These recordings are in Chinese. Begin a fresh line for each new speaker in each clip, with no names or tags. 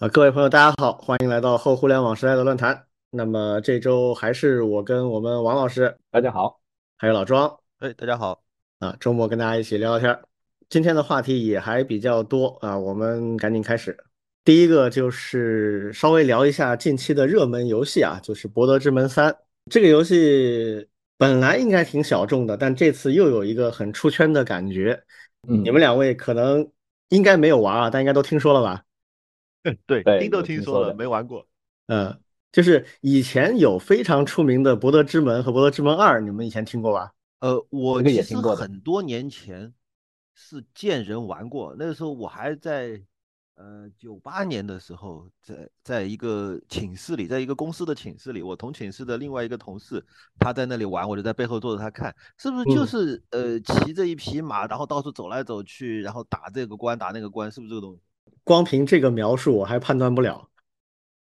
啊，各位朋友，大家好，欢迎来到后互联网时代的论坛。那么这周还是我跟我们王老师，
大家好，
还有老庄，
哎，大家好，
啊，周末跟大家一起聊聊天儿。今天的话题也还比较多啊，我们赶紧开始。第一个就是稍微聊一下近期的热门游戏啊，就是《博德之门三》这个游戏本来应该挺小众的，但这次又有一个很出圈的感觉。
嗯，
你们两位可能应该没有玩啊，但应该都听说了吧？
对，
对
听都听说了，
说
没玩过。
嗯，就是以前有非常出名的《博德之门》和《博德之门二》，你们以前听过吧？
呃，我其实
也听过
很多年前是见人玩过，那个时候我还在呃九八年的时候，在在一个寝室里，在一个公司的寝室里，我同寝室的另外一个同事他在那里玩，我就在背后坐着他看，是不是就
嗯
是呃骑着一匹马，然后到处走来走去，然后打这个关打那个关，是不是这个东西？
光凭这个描述，我还判断不了。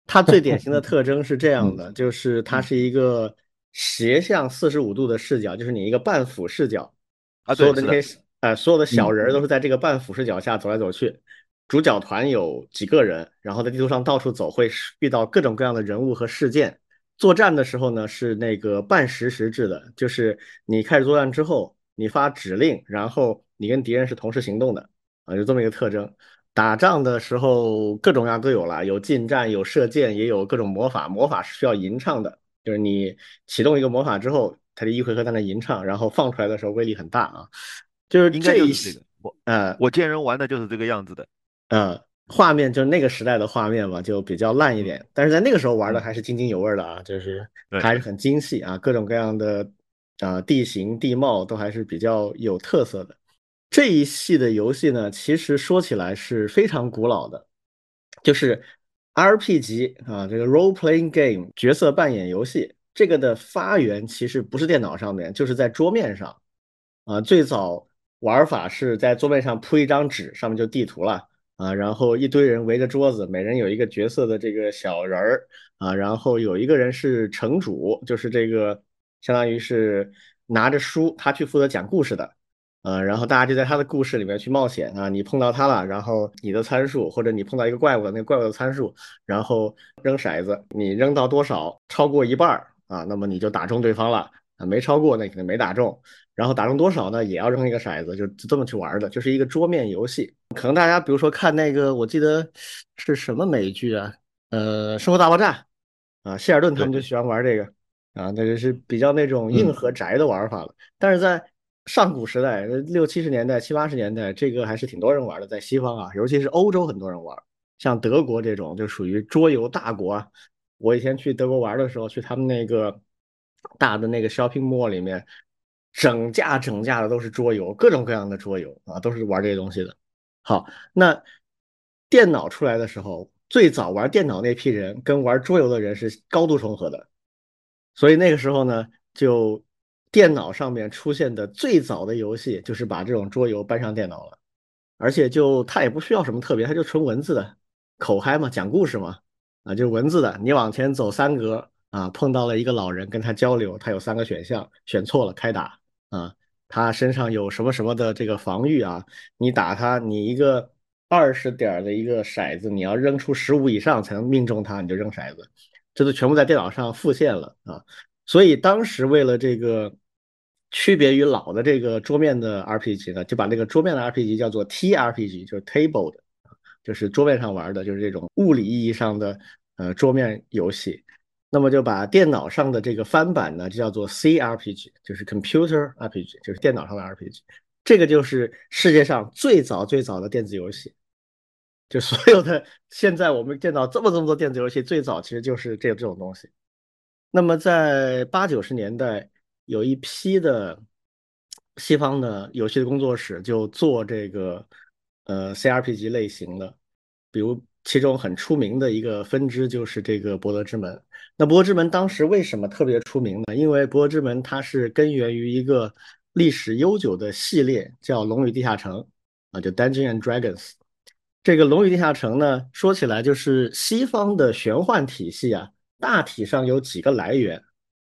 它最典型的 特征是这样的，就是它是一个斜向四十五度的视角，就是你一个半俯视角，
啊，
所有
的，
的那些呃所有的小
嗯
人儿都是在这个半俯视角下走来走去。主角团有几个人，然后在地图上到处走，会遇到各种各样的人物和事件。作战的时候呢，是那个半实时制的，就是你开始作战之后，你发指令，然后你跟敌人是同时行动的啊，有这么一个特征。打仗的时候各种各样都有了，有近战，有射箭，也有各种魔法。魔法是需要吟唱的，就是你启动一个魔法之后，它就一回合在那吟唱，然后放出来的时候威力很大啊。就是
应该
这一
就是这个。我
呃
我见人玩的就是这个样子的。
呃，画面就是那个时代的画面嘛，就比较烂一点，但是在那个时候玩的还是津津有味的啊，就是还是很精细啊，各种各样的啊、地形地貌都还是比较有特色的。这一系的游戏呢，其实说起来是非常古老的，就是 RPG 啊，这个 role playing game 角色扮演游戏，这个的发源其实不是电脑上面，就是在桌面上啊。最早玩法是在桌面上铺一张纸，上面就地图了啊，然后一堆人围着桌子，每人有一个角色的这个小人儿啊，然后有一个人是城主，就是这个相当于是拿着书，他去负责讲故事的。呃，然后大家就在他的故事里面去冒险啊，你碰到他了，然后你的参数，或者你碰到一个怪物，那个怪物的参数，然后扔骰子，你扔到多少，超过一半儿啊，那么你就打中对方了。啊，没超过那肯定没打中，然后打中多少呢，也要扔一个骰子，就就这么去玩的，就是一个桌面游戏。可能大家比如说看那个，我记得是什么美剧啊，呃，《生活大爆炸》啊，谢尔顿他们就喜欢玩这个。啊，那就是比较那种硬核宅的玩法了。但是在上古时代，六七十年代、七八十年代，这个还是挺多人玩的，在西方啊，尤其是欧洲很多人玩。像德国这种就属于桌游大国啊。我以前去德国玩的时候，去他们那个大的那个 shopping mall 里面，整架整架的都是桌游，各种各样的桌游啊，都是玩这些东西的。好，那电脑出来的时候，最早玩电脑那批人跟玩桌游的人是高度重合的，所以那个时候呢，就电脑上面出现的最早的游戏就是把这种桌游搬上电脑了，而且就它也不需要什么特别，它就纯文字的口嗨嘛，讲故事嘛，啊，就是文字的，你往前走三格啊，碰到了一个老人跟他交流，他有三个选项，选错了开打啊。他身上有什么什么的这个防御啊？你打他，你一个二十点的一个骰子，你要扔出十五以上才能命中他，你就扔骰子，这都全部在电脑上复现了啊！所以当时为了这个区别于老的这个桌面的 RPG 呢，就把这个桌面的 RPG 叫做 TRPG，就是 table 的，就是桌面上玩的，就是这种物理意义上的呃桌面游戏。那么就把电脑上的这个翻版呢，就叫做 CRPG，就是 Computer RPG，就是电脑上的 RPG。这个就是世界上最早最早的电子游戏。就所有的现在我们见到这么这么多电子游戏，最早其实就是这这种东西。那么在八九十年代，有一批的西方的游戏的工作室就做这个呃 CRPG 类型的，比如其中很出名的一个分支就是这个《博德之门》。那《博德之门》当时为什么特别出名呢？因为《博德之门》它是根源于一个历史悠久的系列，叫《龙与地下城》啊，就 Dungeon and Dragons。这个《龙与地下城》呢，说起来就是西方的玄幻体系啊，大体上有几个来源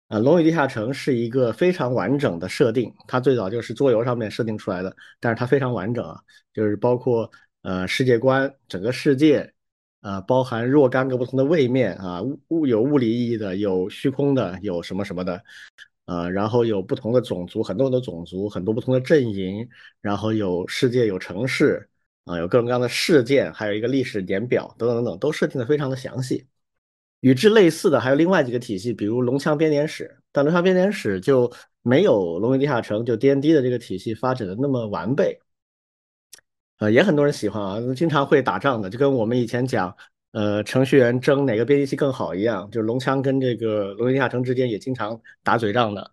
啊，《龙与地下城》是一个非常完整的设定，它最早就是桌游上面设定出来的，但是它非常完整啊，就是包括呃世界观、整个世界啊，包含若干个不同的位面啊，物物有物理意义的，有虚空的，有什么什么的，呃，然后有不同的种族，很多很多种族，很多不同的阵营，然后有世界，有城市，啊，有各种各样的事件，还有一个历史年表，等等等等，都设定的非常的详细。与之类似的还有另外几个体系，比如龙枪编年史，但龙枪编年史就没有龙与地下城就 D N D 的这个体系发展的那么完备。呃，也很多人喜欢啊，经常会打仗的，就跟我们以前讲，呃，程序员争哪个编辑器更好一样，就是龙枪跟这个龙与地下城之间也经常打嘴仗的。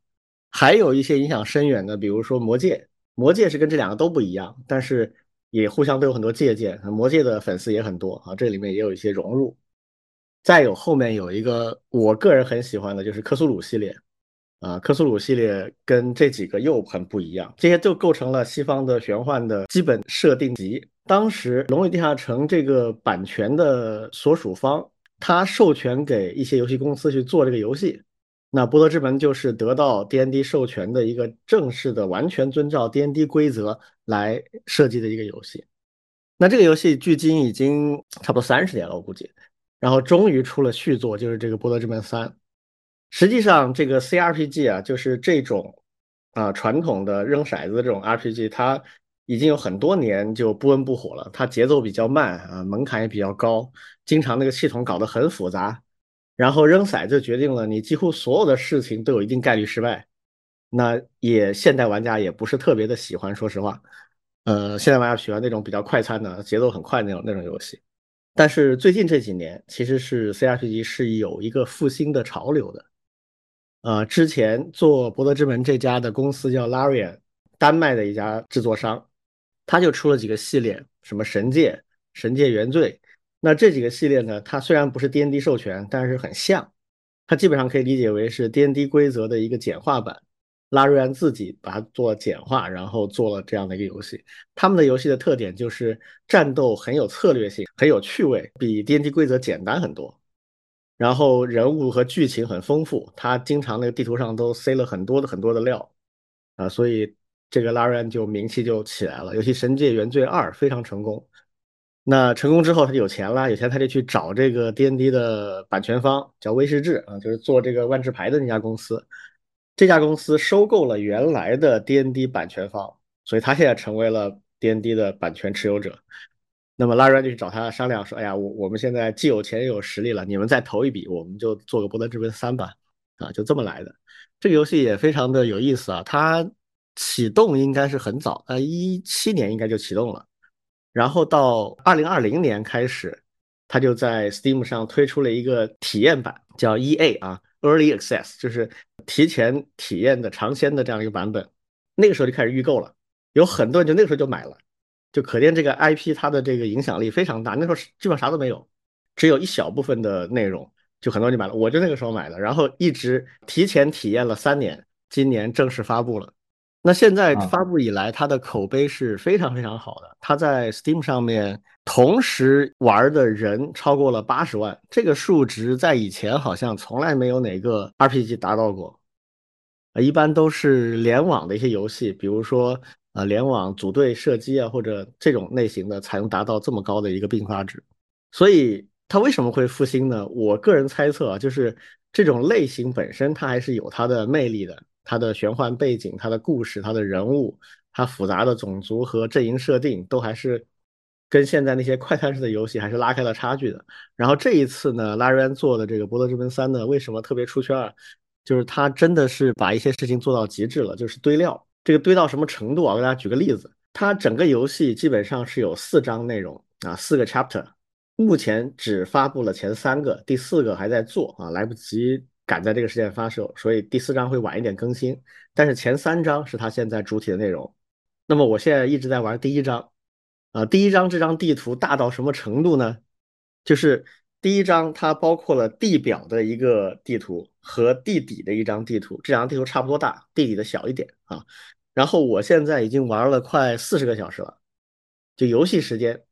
还有一些影响深远的，比如说魔戒，魔戒是跟这两个都不一样，但是也互相都有很多借鉴，魔戒的粉丝也很多啊，这里面也有一些融入。再有后面有一个我个人很喜欢的，就是克苏鲁系列。啊，克苏鲁系列跟这几个又很不一样，这些就构成了西方的玄幻的基本设定集。当时《龙与地下城》这个版权的所属方，他授权给一些游戏公司去做这个游戏。那《波德之门》就是得到 D N D 授权的一个正式的、完全遵照 D N D 规则来设计的一个游戏。那这个游戏距今已经差不多三十年了，我估计。然后终于出了续作，就是这个《博德之门三》。实际上，这个 C R P G 啊，就是这种啊传统的扔骰子的这种 R P G，它已经有很多年就不温不火了。它节奏比较慢啊，门槛也比较高，经常那个系统搞得很复杂。然后扔骰子决定了你几乎所有的事情都有一定概率失败。那也现代玩家也不是特别的喜欢，说实话，呃，现代玩家喜欢那种比较快餐的、节奏很快那种那种游戏。但是最近这几年，其实是 C R P G 是有一个复兴的潮流的。呃，之前做《博德之门》这家的公司叫 Larian，丹麦的一家制作商，他就出了几个系列，什么《神界》《神界原罪》。那这几个系列呢，它虽然不是 D N D 授权，但是很像，它基本上可以理解为是 D N D 规则的一个简化版。拉瑞安自己把它做简化，然后做了这样的一个游戏。他们的游戏的特点就是战斗很有策略性，很有趣味，比 D N D 规则简单很多。然后人物和剧情很丰富，他经常那个地图上都塞了很多的很多的料啊，所以这个拉瑞安就名气就起来了。尤其《神界原罪二》非常成功，那成功之后他就有钱了，有钱他就去找这个 D N D 的版权方，叫威士治啊，就是做这个万智牌的那家公司。这家公司收购了原来的 D N D 版权方，所以他现在成为了 D N D 的版权持有者。那么拉瑞就去找他商量说：“哎呀，我我们现在既有钱又有实力了，你们再投一笔，我们就做个《博德之门三》吧。”啊，就这么来的。这个游戏也非常的有意思啊，它启动应该是很早，呃，一七年应该就启动了，然后到二零二零年开始，它就在 Steam 上推出了一个体验版，叫 EA 啊，Early Access，就是提前体验的尝鲜的这样一个版本。那个时候就开始预购了，有很多人就那个时候就买了。就可见这个 IP 它的这个影响力非常大。那时候基本上啥都没有，只有一小部分的内容，就很多人就买了。我就那个时候买的，然后一直提前体验了三年，今年正式发布了。那现在发布以来，它的口碑是非常非常好的。它在 Steam 上面同时玩的人超过了八十万，这个数值在以前好像从来没有哪个 RPG 达到过。啊，一般都是联网的一些游戏，比如说。呃，联网组队射击啊，或者这种类型的才能达到这么高的一个并发值。所以它为什么会复兴呢？我个人猜测啊，就是这种类型本身它还是有它的魅力的，它的玄幻背景、它的故事、它的人物、它复杂的种族和阵营设定，都还是跟现在那些快餐式的游戏还是拉开了差距的。然后这一次呢，拉瑞安做的这个《博德之门三》呢，为什么特别出圈啊？就是他真的是把一些事情做到极致了，就是堆料。这个堆到什么程度啊？我给大家举个例子，它整个游戏基本上是有四章内容啊，四个 chapter，目前只发布了前三个，第四个还在做啊，来不及赶在这个时间发售，所以第四章会晚一点更新。但是前三章是它现在主体的内容。那么我现在一直在玩第一章啊，第一张这张地图大到什么程度呢？就是第一张它包括了地表的一个地图。和地底的一张地图，这两张地图差不多大，地底的小一点啊。然后我现在已经玩了快四十个小时了，就游戏时间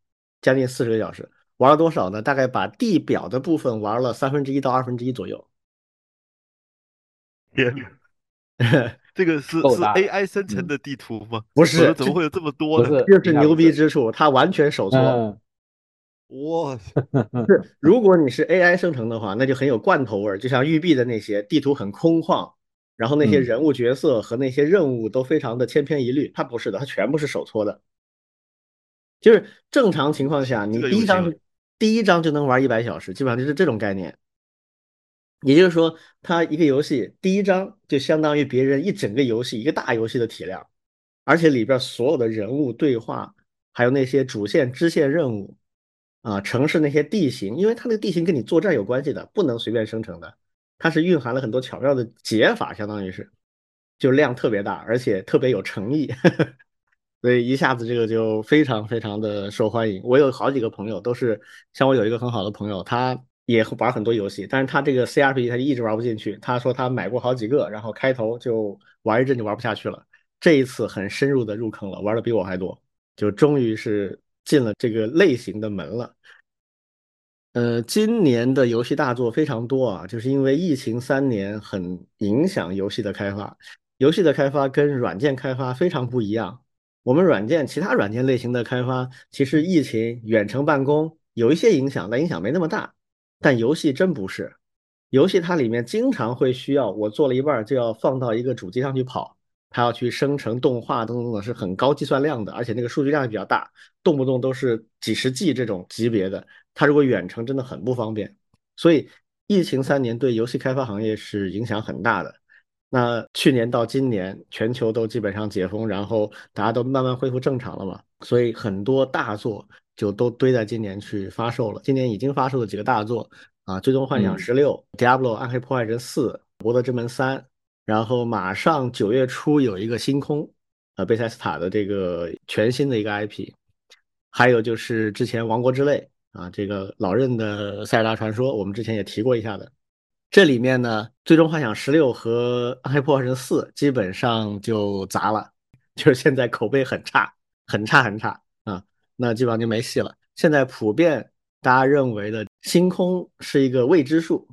将近四十个小时，玩了多少呢？大概把地表的部分玩了三分之一到二分之一左右。
天，这个是是 AI 生成的地图吗？
不是，
怎么会有这么多
呢？这是牛逼之处，它完全手搓。
哇，
是，如果你是 AI 生成的话，那就很有罐头味儿，就像育碧的那些地图很空旷，然后那些人物角色和那些任务都非常的千篇一律。它不是的，它全部是手搓的。就是正常情况下，你第一张第一张就能玩一百小时，基本上就是这种概念。也就是说，它一个游戏第一章就相当于别人一整个游戏一个大游戏的体量，而且里边所有的人物对话，还有那些主线支线任务，啊，城市那些地形，因为它那个地形跟你作战有关系的，不能随便生成的，它是蕴含了很多巧妙的解法，相当于是，就量特别大，而且特别有诚意。所以一下子这个就非常非常的受欢迎。我有好几个朋友都是，像我有一个很好的朋友，他也玩很多游戏，但是他这个 CRPG 他就一直玩不进去。他说他买过好几个，然后开头就玩一阵就玩不下去了。这一次很深入的入坑了，玩的比我还多，就终于是进了这个类型的门了。呃，今年的游戏大作非常多啊，就是因为疫情三年很影响游戏的开发，游戏的开发跟软件开发非常不一样。我们软件其他软件类型的开发，其实疫情远程办公有一些影响，但影响没那么大。但游戏真不是，游戏它里面经常会需要我做了一半就要放到一个主机上去跑，它要去生成动画等等等，是很高计算量的，而且那个数据量也比较大，动不动都是几十 G 这种级别的。它如果远程真的很不方便，所以疫情三年对游戏开发行业是影响很大的。那去年到今年，全球都基本上解封，然后大家都慢慢恢复正常了嘛，所以很多大作就都堆在今年去发售了。今年已经发售的几个大作啊，《最终幻想十六》、《Diablo 暗黑破坏神四》、《博德之门三》，然后马上九月初有一个星空，呃，贝塞斯塔的这个全新的一个 IP，还有就是之前《王国之泪》啊，这个老任的《塞尔达传说》，我们之前也提过一下的。这里面呢，《最终幻想十六》和《暗黑破坏神四》基本上就砸了，就是现在口碑很差，很差很差啊，那基本上就没戏了。现在普遍大家认为的《星空》是一个未知数，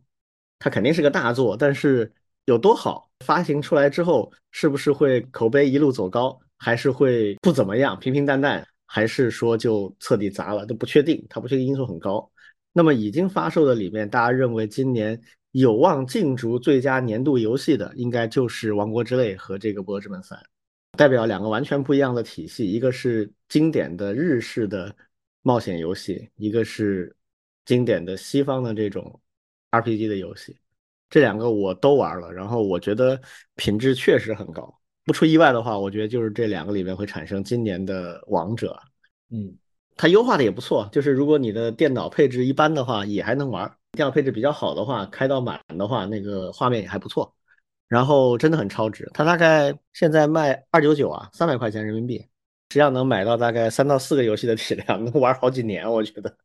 它肯定是个大作，但是有多好，发行出来之后是不是会口碑一路走高，还是会不怎么样，平平淡淡，还是说就彻底砸了，都不确定，它不确定因素很高。那么已经发售的里面，大家认为今年。有望竞逐最佳年度游戏的，应该就是《王国之泪》和这个《博德之门三》，代表两个完全不一样的体系。一个是经典的日式的冒险游戏，一个是经典的西方的这种 RPG 的游戏。这两个我都玩了，然后我觉得品质确实很高。不出意外的话，我觉得就是这两个里面会产生今年的王者。
嗯，
它优化的也不错，就是如果你的电脑配置一般的话，也还能玩。电脑配置比较好的话，开到满的话，那个画面也还不错，然后真的很超值。它大概现在卖二九九啊，三百块钱人民币，实际上能买到大概三到四个游戏的体量，能玩好几年，我觉得。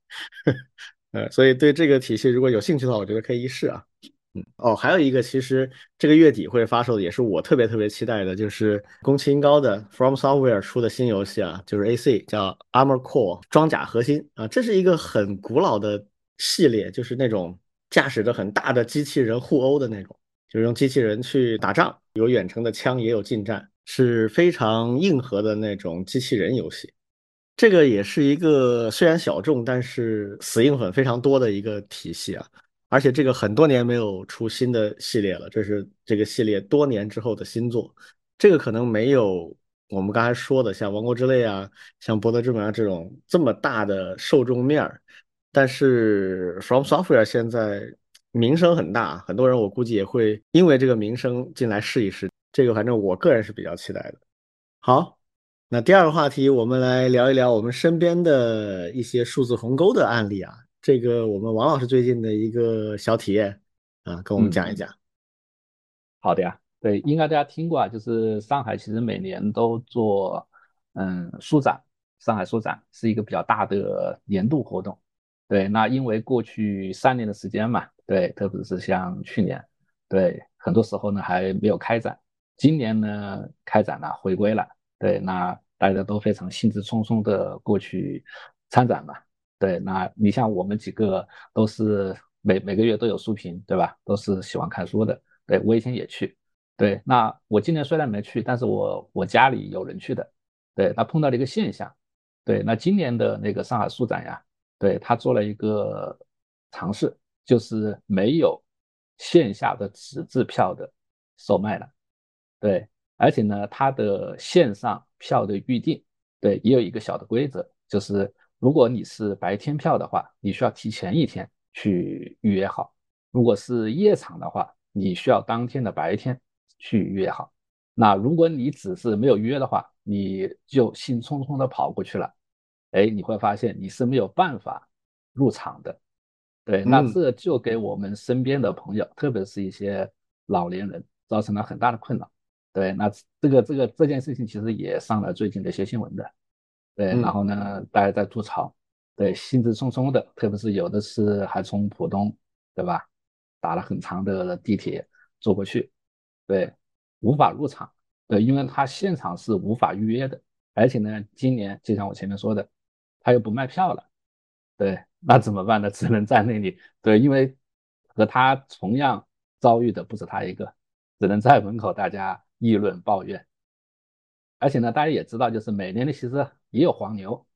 呃，所以对这个体系如果有兴趣的话，我觉得可以一试啊。嗯，哦，还有一个，其实这个月底会发售的，也是我特别特别期待的，就是宫崎英高的 From Software 出的新游戏啊，就是 AC 叫 Armor Core 装甲核心啊，这是一个很古老的。系列就是那种驾驶着很大的机器人互殴的那种，就是用机器人去打仗，有远程的枪，也有近战，是非常硬核的那种机器人游戏。这个也是一个虽然小众，但是死硬粉非常多的一个体系啊。而且这个很多年没有出新的系列了，这是这个系列多年之后的新作。这个可能没有我们刚才说的像《王国之泪》啊、像《博德之门》啊这种这么大的受众面儿。但是 From Software 现在名声很大，很多人我估计也会因为这个名声进来试一试。这个反正我个人是比较期待的。好，那第二个话题，我们来聊一聊我们身边的一些数字鸿沟的案例啊。这个我们王老师最近的一个小体验啊，跟我们讲一讲。
好的呀，对，应该大家听过啊，就是上海其实每年都做嗯书展，上海书展是一个比较大的年度活动。对，那因为过去三年的时间嘛，对，特别是像去年，对，很多时候呢还没有开展，今年呢开展了，回归了，对，那大家都非常兴致冲冲的过去参展嘛，对，那你像我们几个都是每每个月都有书评，对吧？都是喜欢看书的，对我以前也去，对，那我今年虽然没去，但是我我家里有人去的，对，那碰到了一个现象，对，那今年的那个上海书展呀。对他做了一个尝试，就是没有线下的纸质票的售卖了，对，而且呢，它的线上票的预订，对，也有一个小的规则，就是如果你是白天票的话，你需要提前一天去预约好；如果是夜场的话，你需要当天的白天去预约好。那如果你只是没有约的话，你就兴冲冲的跑过去了，哎，你会发现你是没有办法入场的。对，那这就给我们身边的朋友，特别是一些老年人，造成了很大的困扰。对，那这个这个这件事情其实也上了最近的一些新闻的。对，然后呢，大家在吐槽，对，兴致冲冲的，特别是有的是还从浦东，对吧，打了很长的地铁坐过去，对。无法入场，对，因为他现场是无法预约的，而且呢，今年就像我前面说的，他又不卖票了，对，那怎么办呢？只能在那里，对，因为和他同样遭遇的不止他一个，只能在门口大家议论抱怨。而且呢，大家也知道，就是每年的其实也有黄牛，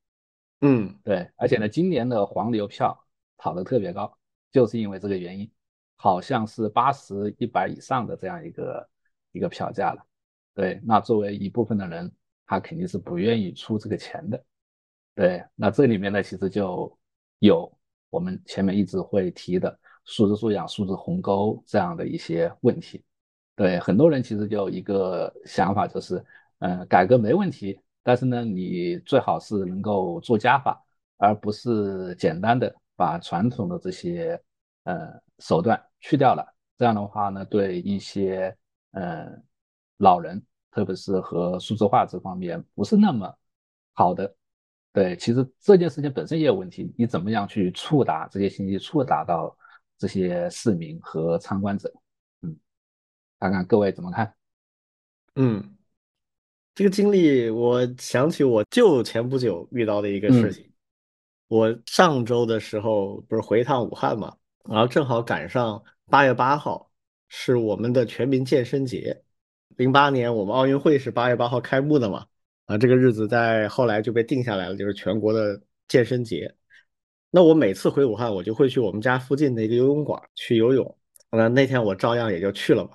嗯，
对，而且呢，今年的黄牛票炒得特别高，就是因为这个原因，好像是八十一百以上的这样一个。一个票价了，对，那作为一部分的人，他肯定是不愿意出这个钱的，对，那这里面呢，其实就有我们前面一直会提的数字素养、数字鸿沟这样的一些问题，对，很多人其实就一个想法就是，嗯，改革没问题，但是呢，你最好是能够做加法，而不是简单的把传统的这些呃手段去掉了，这样的话呢，对一些呃，老人，特别是和数字化这方面不是那么好的，对，其实这件事情本身也有问题。你怎么样去触达这些信息，触达到这些市民和参观者？嗯，看看各位怎么看？
嗯，这个经历，我想起我就前不久遇到的一个事情。我上周的时候不是回一趟武汉嘛，然后正好赶上八月八号。是我们的全民健身节，零八年我们奥运会是八月八号开幕的嘛？啊，这个日子在后来就被定下来了，就是全国的健身节。那我每次回武汉，我就会去我们家附近的一个游泳馆去游泳。那那天我照样也就去了嘛，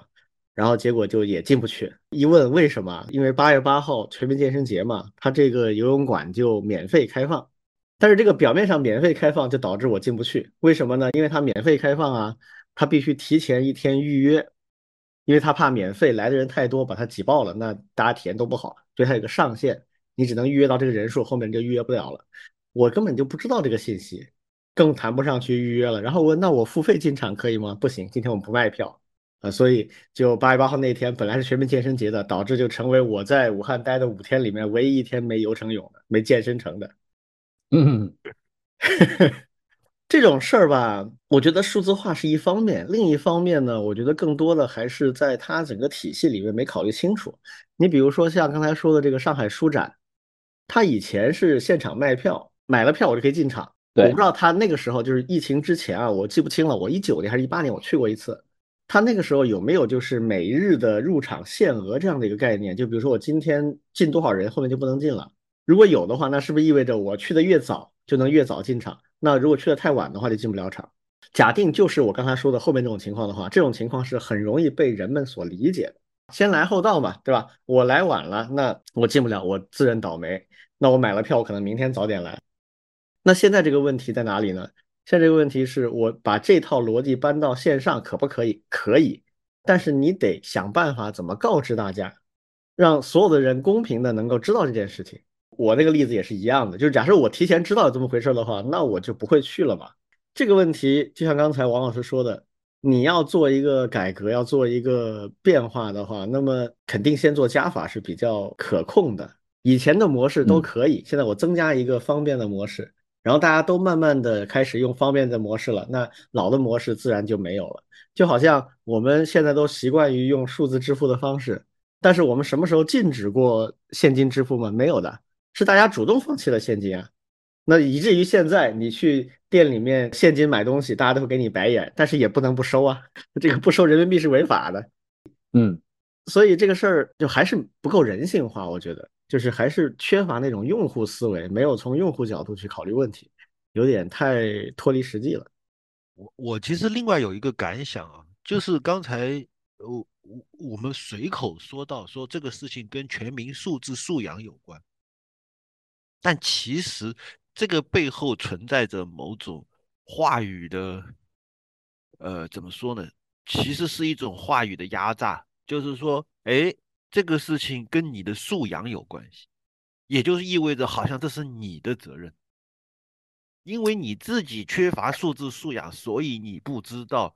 然后结果就也进不去。一问为什么？因为八月八号全民健身节嘛，它这个游泳馆就免费开放。但是这个表面上免费开放，就导致我进不去。为什么呢？因为它免费开放啊。他必须提前一天预约，因为他怕免费来的人太多把他挤爆了，那大家体验都不好，所以他有个上限，你只能预约到这个人数，后面就预约不了了。我根本就不知道这个信息，更谈不上去预约了。然后问那我付费进场可以吗？不行，今天我们不卖票啊，所以就八月八号那天本来是全民健身节的，导致就成为我在武汉待的五天里面唯一一天没游成泳的，没健身成的。
嗯。
这种事儿吧，我觉得数字化是一方面，另一方面呢，我觉得更多的还是在它整个体系里面没考虑清楚。你比如说像刚才说的这个上海书展，它以前是现场卖票，买了票我就可以进场。我不知道他那个时候就是疫情之前啊，我记不清了，我一九年还是一八年我去过一次，他那个时候有没有就是每日的入场限额这样的一个概念？就比如说我今天进多少人，后面就不能进了。如果有的话，那是不是意味着我去的越早就能越早进场？那如果去的太晚的话，就进不了场。假定就是我刚才说的后面这种情况的话，这种情况是很容易被人们所理解的。先来后到嘛，对吧？我来晚了，那我进不了，我自认倒霉。那我买了票，我可能明天早点来。那现在这个问题在哪里呢？现在这个问题是我把这套逻辑搬到线上，可不可以？可以，但是你得想办法怎么告知大家，让所有的人公平的能够知道这件事情。我那个例子也是一样的，就是假设我提前知道有这么回事的话，那我就不会去了嘛。这个问题就像刚才王老师说的，你要做一个改革，要做一个变化的话，那么肯定先做加法是比较可控的。以前的模式都可以，现在我增加一个方便的模式，然后大家都慢慢的开始用方便的模式了，那老的模式自然就没有了。就好像我们现在都习惯于用数字支付的方式，但是我们什么时候禁止过现金支付吗？没有的。是大家主动放弃了现金啊，那以至于现在你去店里面现金买东西，大家都会给你白眼，但是也不能不收啊，这个不收人民币是违法的，
嗯，
所以这个事儿就还是不够人性化，我觉得就是还是缺乏那种用户思维，没有从用户角度去考虑问题。有点太脱离实际了。
我我其实另外有一个感想啊，就是刚才我我我们随口说到说这个事情跟全民素质素养有关，但其实这个背后存在着某种话语的，呃，怎么说呢？其实是一种话语的压榨，就是说，哎，这个事情跟你的素养有关系，也就是意味着好像这是你的责任。因为你自己缺乏素质素养，所以你不知道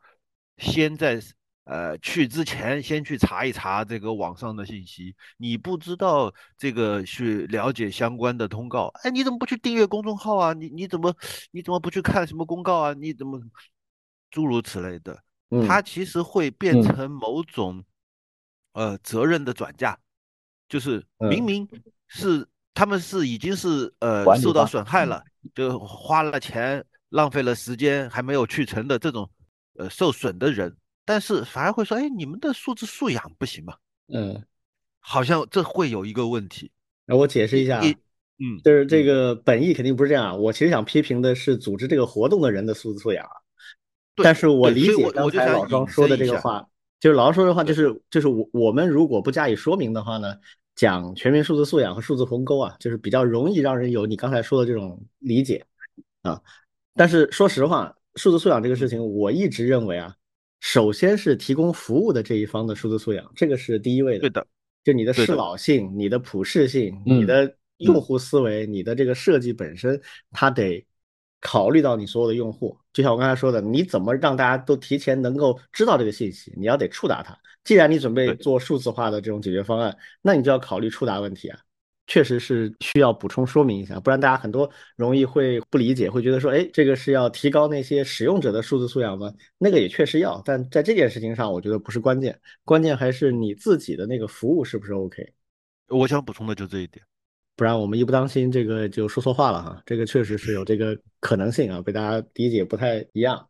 先在呃去之前先去查一查这个网上的信息，你不知道这个去了解相关的通告。哎，你怎么不去订阅公众号啊？你你怎么你怎么不去看什么公告啊？你怎么诸如此类的？它其实会变成某种呃责任的转嫁，就是明明是他们是已经是呃受到损害了。就花了钱，浪费了时间，还没有去成的这种，呃，受损的人，但是反而会说，哎，你们的素质素养不行吗？
嗯，
好像这会有一个问题。
那我解释一下，
嗯，
就是这个本意肯定不是这样。我其实想批评的是组织这个活动的人的素质素养。但是我理解刚才老庄说的这个话，就是老庄说的话，就是就是我我们如果不加以说明的话呢？讲全民数字素养和数字鸿沟啊，就是比较容易让人有你刚才说的这种理解啊。但是说实话，数字素养这个事情，我一直认为啊，首先是提供服务的这一方的数字素养，这个是第一位的。
对的，
就你的适老性、你的普适性、你的用户思维、你的这个设计本身，它得考虑到你所有的用户。就像我刚才说的，你怎么让大家都提前能够知道这个信息？你要得触达它。既然你准备做数字化的这种解决方案，那你就要考虑触达问题啊，确实是需要补充说明一下，不然大家很多容易会不理解，会觉得说，哎，这个是要提高那些使用者的数字素养吗？那个也确实要，但在这件事情上，我觉得不是关键，关键还是你自己的那个服务是不是 OK。
我想补充的就这一点，
不然我们一不当心，这个就说错话了哈，这个确实是有这个可能性啊，被大家理解不太一样。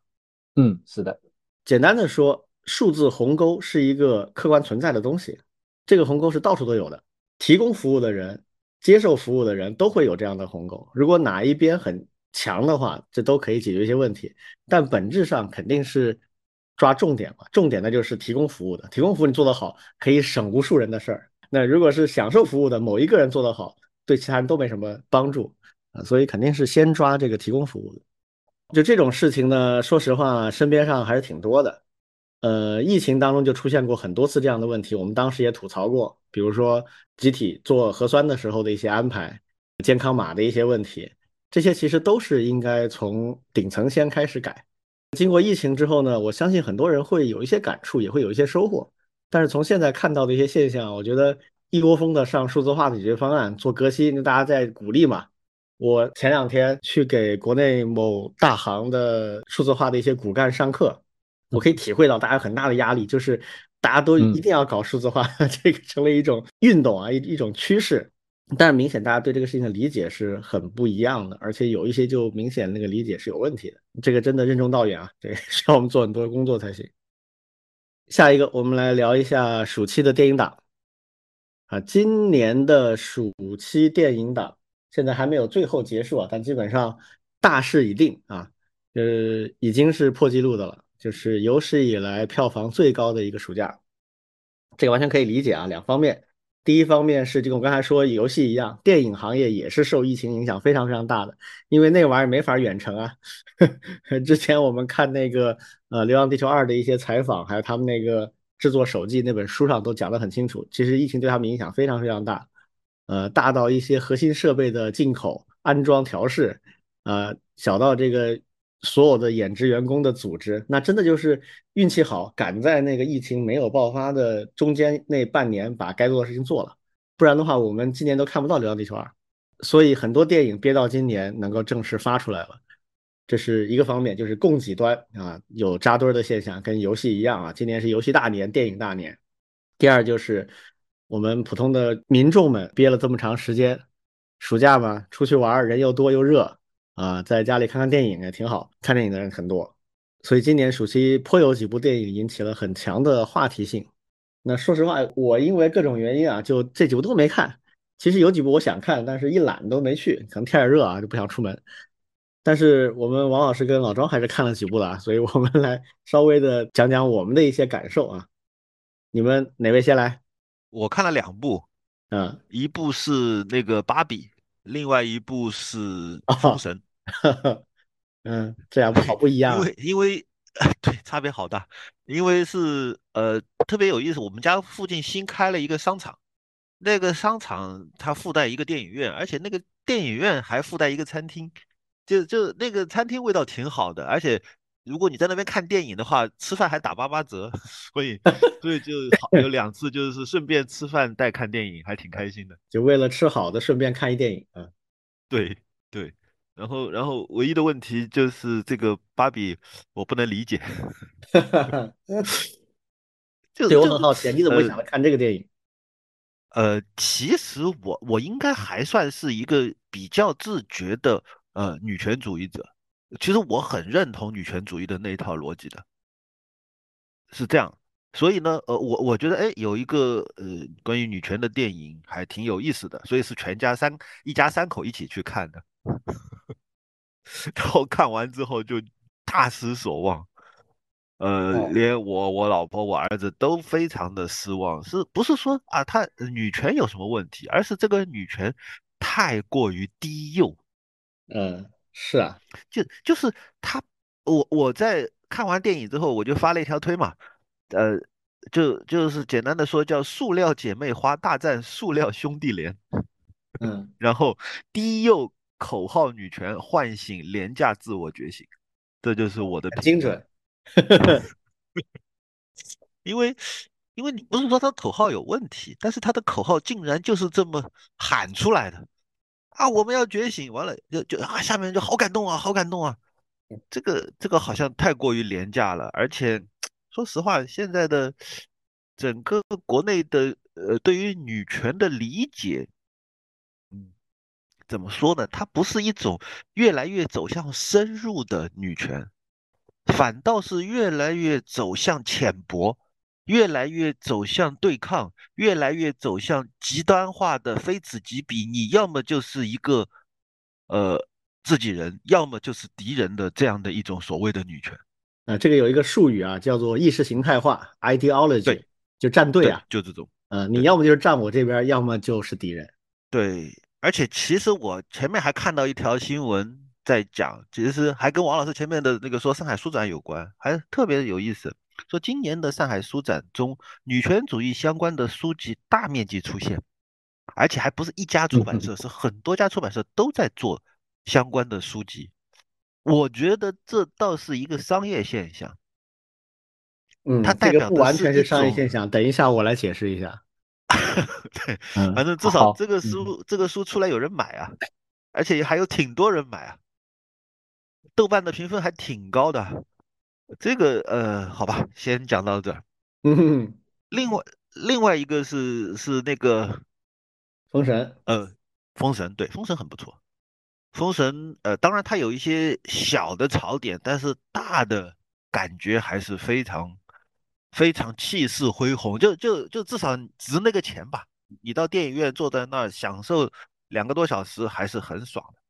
嗯，是的，
简单的说。数字鸿沟是一个客观存在的东西，这个鸿沟是到处都有的。提供服务的人、接受服务的人都会有这样的鸿沟。如果哪一边很强的话，这都可以解决一些问题。但本质上肯定是抓重点嘛，重点那就是提供服务的。提供服务你做得好，可以省无数人的事儿。那如果是享受服务的某一个人做得好，对其他人都没什么帮助啊。所以肯定是先抓这个提供服务的。就这种事情呢，说实话，身边上还是挺多的。呃，疫情当中就出现过很多次这样的问题，我们当时也吐槽过，比如说集体做核酸的时候的一些安排，健康码的一些问题，这些其实都是应该从顶层先开始改。经过疫情之后呢，我相信很多人会有一些感触，也会有一些收获。但是从现在看到的一些现象，我觉得一窝蜂的上数字化的解决方案做革新，大家在鼓励嘛。我前两天去给国内某大行的数字化的一些骨干上课。我可以体会到大家很大的压力，就是大家都一定要搞数字化，这个成为一种运动啊，一一种趋势。但是明显大家对这个事情的理解是很不一样的，而且有一些就明显那个理解是有问题的。这个真的任重道远啊，这个 需要我们做很多工作才行。下一个，我们来聊一下暑期的电影档啊，今年的暑期电影档现在还没有最后结束啊，但基本上大势已定啊，呃，已经是破纪录的了。就是有史以来票房最高的一个暑假，这个完全可以理解啊。两方面，第一方面是就跟我刚才说游戏一样，电影行业也是受疫情影响非常非常大的，因为那玩意儿没法远程啊。之前我们看那个呃《流浪地球二》的一些采访，还有他们那个制作手记那本书上都讲得很清楚，其实疫情对他们影响非常非常大，呃，大到一些核心设备的进口、安装、调试，呃，小到这个。所有的演职员工的组织，那真的就是运气好，赶在那个疫情没有爆发的中间那半年把该做的事情做了，不然的话，我们今年都看不到《流浪地球二》。所以很多电影憋到今年能够正式发出来了，这是一个方面，就是供给端啊有扎堆的现象，跟游戏一样啊，今年是游戏大年，电影大年。第二就是我们普通的民众们憋了这么长时间，暑假嘛，出去玩人又多又热。啊，在家里看看电影也挺好，看电影的人很多，所以今年暑期颇有几部电影引起了很强的话题性。那说实话，我因为各种原因啊，就这几部都没看。其实有几部我想看，但是一懒都没去，可能天也热啊，就不想出门。但是我们王老师跟老庄还是看了几部的啊，所以我们来 稍微的讲讲我们的一些感受啊。你们哪位先来？
我看了两部，
嗯，
一部是那个芭比，另外一部是封神。
嗯，这两部好不一样。
因为因为 对差别好大，因为是呃特别有意思。我们家附近新开了一个商场，那个商场它附带一个电影院，而且那个电影院还附带一个餐厅，就就那个餐厅味道挺好的，而且如果你在那边看电影的话，吃饭还打八八折，所以所以就好有两次就是顺便吃饭带看电影，还挺开心的。
就为了吃好的，顺便看一电影嗯。
对对。然后，然后唯一的问题就是这个芭比，我不能理解。
就我很好奇，你怎么会想到看这个电影？
呃，其实我我应该还算是一个比较自觉的呃女权主义者。其实我很认同女权主义的那一套逻辑的，是这样。所以呢，呃，我我觉得，哎，有一个呃关于女权的电影还挺有意思的，所以是全家三一家三口一起去看的。然后看完之后就大失所望，呃，连我、我老婆、我儿子都非常的失望。是不是说啊，他女权有什么问题？而是这个女权太过于低幼。
嗯，是啊，
就就是他，我我在看完电影之后，我就发了一条推嘛，呃，就就是简单的说叫“塑料姐妹花大战塑料兄弟连”。
嗯，
然后低幼。口号女权唤醒廉价自我觉醒，这就是我的
精准。
因为，因为你不是说他口号有问题，但是他的口号竟然就是这么喊出来的啊！我们要觉醒，完了就就啊，下面就好感动啊，好感动啊！这个这个好像太过于廉价了，而且说实话，现在的整个国内的呃，对于女权的理解。怎么说呢？它不是一种越来越走向深入的女权，反倒是越来越走向浅薄，越来越走向对抗，越来越走向极端化的非此即彼。你要么就是一个呃自己人，要么就是敌人的这样的一种所谓的女权。
啊，这个有一个术语啊，叫做意识形态化 （ideology），
对，
就站队啊，
就这种。
嗯，你要么就是站我这边，要么就是敌人。
对。而且其实我前面还看到一条新闻在讲，其实还跟王老师前面的那个说上海书展有关，还特别有意思。说今年的上海书展中，女权主义相关的书籍大面积出现，而且还不是一家出版社，是很多家出版社都在做相关的书籍。我觉得这倒是一个商业现象。
嗯，
它代表
不完全是商业现象。等一下，我来解释一下。
对，反正至少这个书这个书出来有人买啊，而且还有挺多人买啊，豆瓣的评分还挺高的。这个呃，好吧，先讲到这儿。
嗯，
另外另外一个是是那个
封神，
呃，封神对，封神很不错。封神呃，当然它有一些小的槽点，但是大的感觉还是非常。非常气势恢宏，就就就至少值那个钱吧。你到电影院坐在那儿享受两个多小时还是很爽的。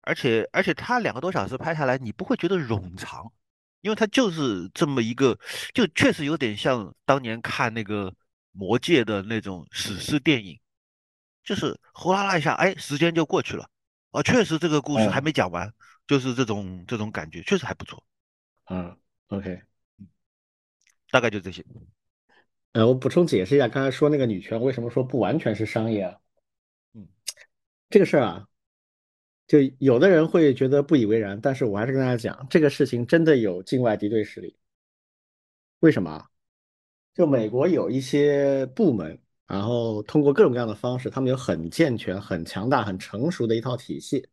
而且而且他两个多小时拍下来，你不会觉得冗长，因为他就是这么一个，就确实有点像当年看那个《魔戒》的那种史诗电影，就是呼啦啦一下，哎，时间就过去了。啊，确实这个故事还没讲完，就是这种这种感觉，确实还不错。
嗯，OK。
大概就这些。
呃，我补充解释一下，刚才说那个女权为什么说不完全是商业啊？
嗯，
这个事儿啊，就有的人会觉得不以为然，但是我还是跟大家讲，这个事情真的有境外敌对势力。为什么？就美国有一些部门，然后通过各种各样的方式，他们有很健全、很强大、很成熟的一套体系，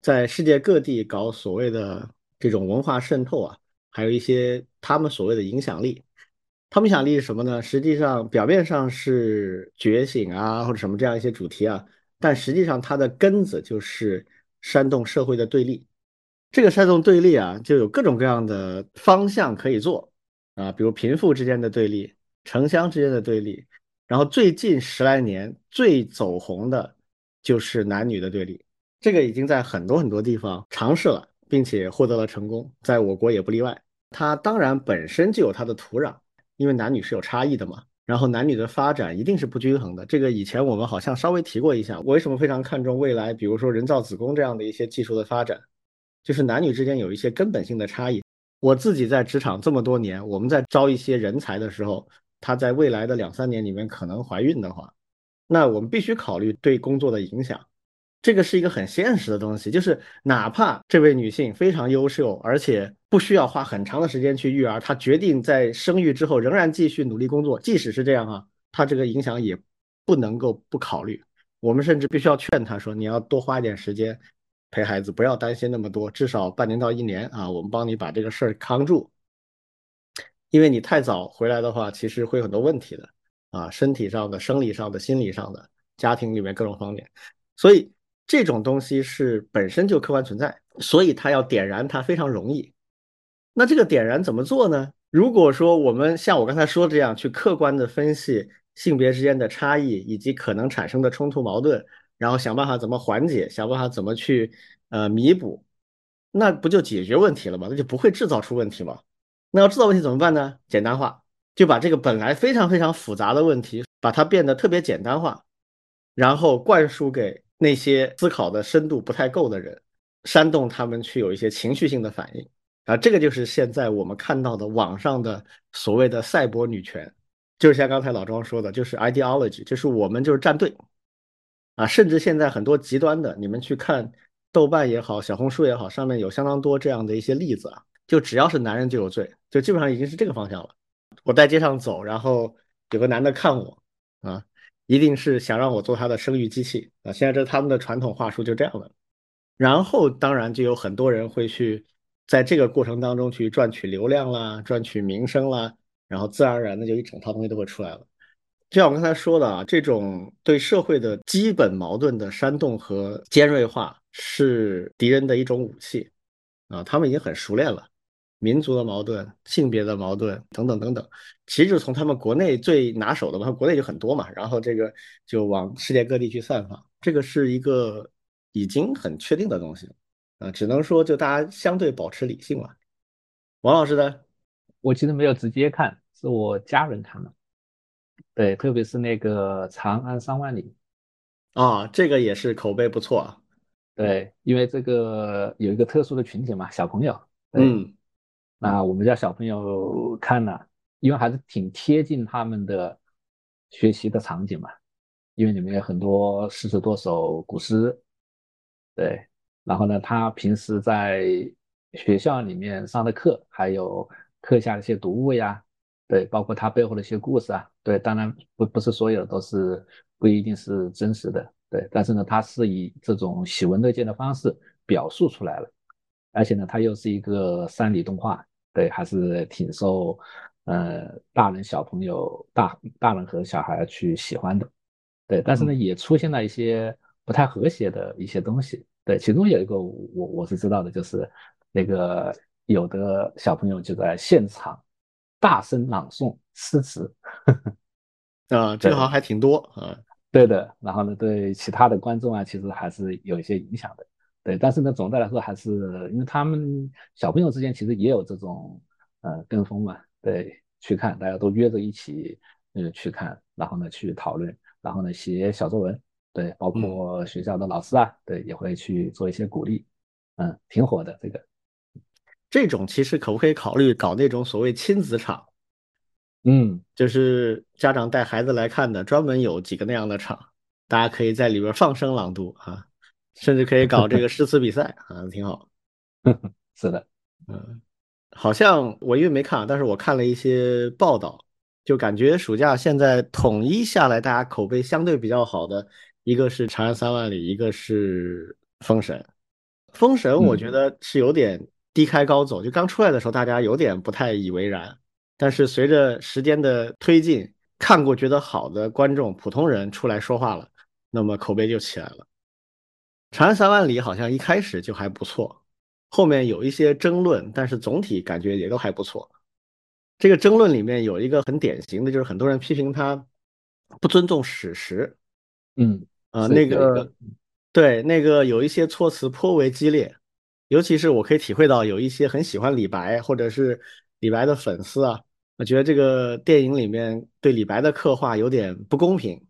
在世界各地搞所谓的这种文化渗透啊。还有一些他们所谓的影响力，他们影响力是什么呢？实际上表面上是觉醒啊，或者什么这样一些主题啊，但实际上它的根子就是煽动社会的对立。这个煽动对立啊，就有各种各样的方向可以做啊，比如贫富之间的对立，城乡之间的对立，然后最近十来年最走红的就是男女的对立这个已经在很多很多地方尝试了，并且获得了成功，在我国也不例外。它当然本身就有它的土壤，因为男女是有差异的嘛。然后男女的发展一定是不均衡的，这个以前我们好像稍微提过一下。我为什么非常看重未来，比如说人造子宫这样的一些技术的发展，就是男女之间有一些根本性的差异。我自己在职场这么多年，我们在招一些人才的时候，他在未来的两三年里面可能怀孕的话，那我们必须考虑对工作的影响。这个是一个很现实的东西，就是哪怕这位女性非常优秀，而且不需要花很长的时间去育儿，她决定在生育之后仍然继续努力工作，即使是这样啊，她这个影响也不能够不考虑。我们甚至必须要劝她说，你要多花一点时间陪孩子，不要担心那么多，至少半年到一年啊，我们帮你把这个事儿扛住。因为你太早回来的话，其实会有很多问题的啊，身体上的、生理上的、心理上的、家庭里面各种方面，所以。这种东西是本身就客观存在，所以它要点燃它非常容易。那这个点燃怎么做呢？如果说我们像我刚才说的这样去客观的分析性别之间的差异以及可能产生的冲突矛盾，然后想办法怎么缓解，想办法怎么去呃弥补，那不就解决问题了吗？那就不会制造出问题吗？那要制造问题怎么办呢？简单化，就把这个本来非常非常复杂的问题，把它变得特别简单化，然后灌输给。那些思考的深度不太够的人，煽动他们去有一些情绪性的反应啊，这个就是现在我们看到的网上的所谓的赛博女权，就是像刚才老庄说的，就是 ideology，就是我们就是站队啊，甚至现在很多极端的，你们去看豆瓣也好，小红书也好，上面有相当多这样的一些例子啊，就只要是男人就有罪，就基本上已经是这个方向了。我在街上走，然后有个男的看我啊。一定是想让我做他的生育机器啊！现在这他们的传统话术，就这样的。然后当然就有很多人会去在这个过程当中去赚取流量啦，赚取名声啦，然后自然而然的就一整套东西都会出来了。就像我刚才说的啊，这种对社会的基本矛盾的煽动和尖锐化是敌人的一种武器啊，他们已经很熟练了。民族的矛盾、性别的矛盾等等等等，其实就从他们国内最拿手的嘛，国内就很多嘛，然后这个就往世界各地去散发，这个是一个已经很确定的东西，啊，只能说就大家相对保持理性吧。王老师呢？
我其实没有直接看，是我家人看的。对，特别是那个《长安三万里》
啊，这个也是口碑不错啊。
对，因为这个有一个特殊的群体嘛，小朋友。
嗯。
那我们家小朋友看了，因为还是挺贴近他们的学习的场景嘛，因为里面有很多四十多首古诗，对，然后呢，他平时在学校里面上的课，还有课下的一些读物呀，对，包括他背后的一些故事啊，对，当然不不是所有的都是不一定是真实的，对，但是呢，他是以这种喜闻乐见的方式表述出来了。而且呢，它又是一个三 D 动画，对，还是挺受呃大人、小朋友、大大人和小孩去喜欢的，对。但是呢，也出现了一些不太和谐的一些东西，对。其中有一个我我是知道的，就是那个有的小朋友就在现场大声朗诵诗词，
啊，这个好像还挺多啊。
对的，然后呢，对其他的观众啊，其实还是有一些影响的。对，但是呢，总的来说还是因为他们小朋友之间其实也有这种呃跟风嘛，对，去看，大家都约着一起呃去看，然后呢去讨论，然后呢写小作文，对，包括学校的老师啊，对，也会去做一些鼓励，嗯，挺火的这个。
这种其实可不可以考虑搞那种所谓亲子场？
嗯，
就是家长带孩子来看的，专门有几个那样的场，大家可以在里边放声朗读啊。甚至可以搞这个诗词比赛啊，挺好。
是的，
嗯，好像我因为没看，但是我看了一些报道，就感觉暑假现在统一下来，大家口碑相对比较好的，一个是《长安三万里》，一个是《封神》。《封神》我觉得是有点低开高走，就刚出来的时候大家有点不太以为然，但是随着时间的推进，看过觉得好的观众、普通人出来说话了，那么口碑就起来了。长安三万里好像一开始就还不错，后面有一些争论，但是总体感觉也都还不错。这个争论里面有一个很典型的，就是很多人批评他不尊重史实。
嗯，
啊，那个对，那个有一些措辞颇为激烈，尤其是我可以体会到有一些很喜欢李白或者是李白的粉丝啊，我觉得这个电影里面对李白的刻画有点不公平。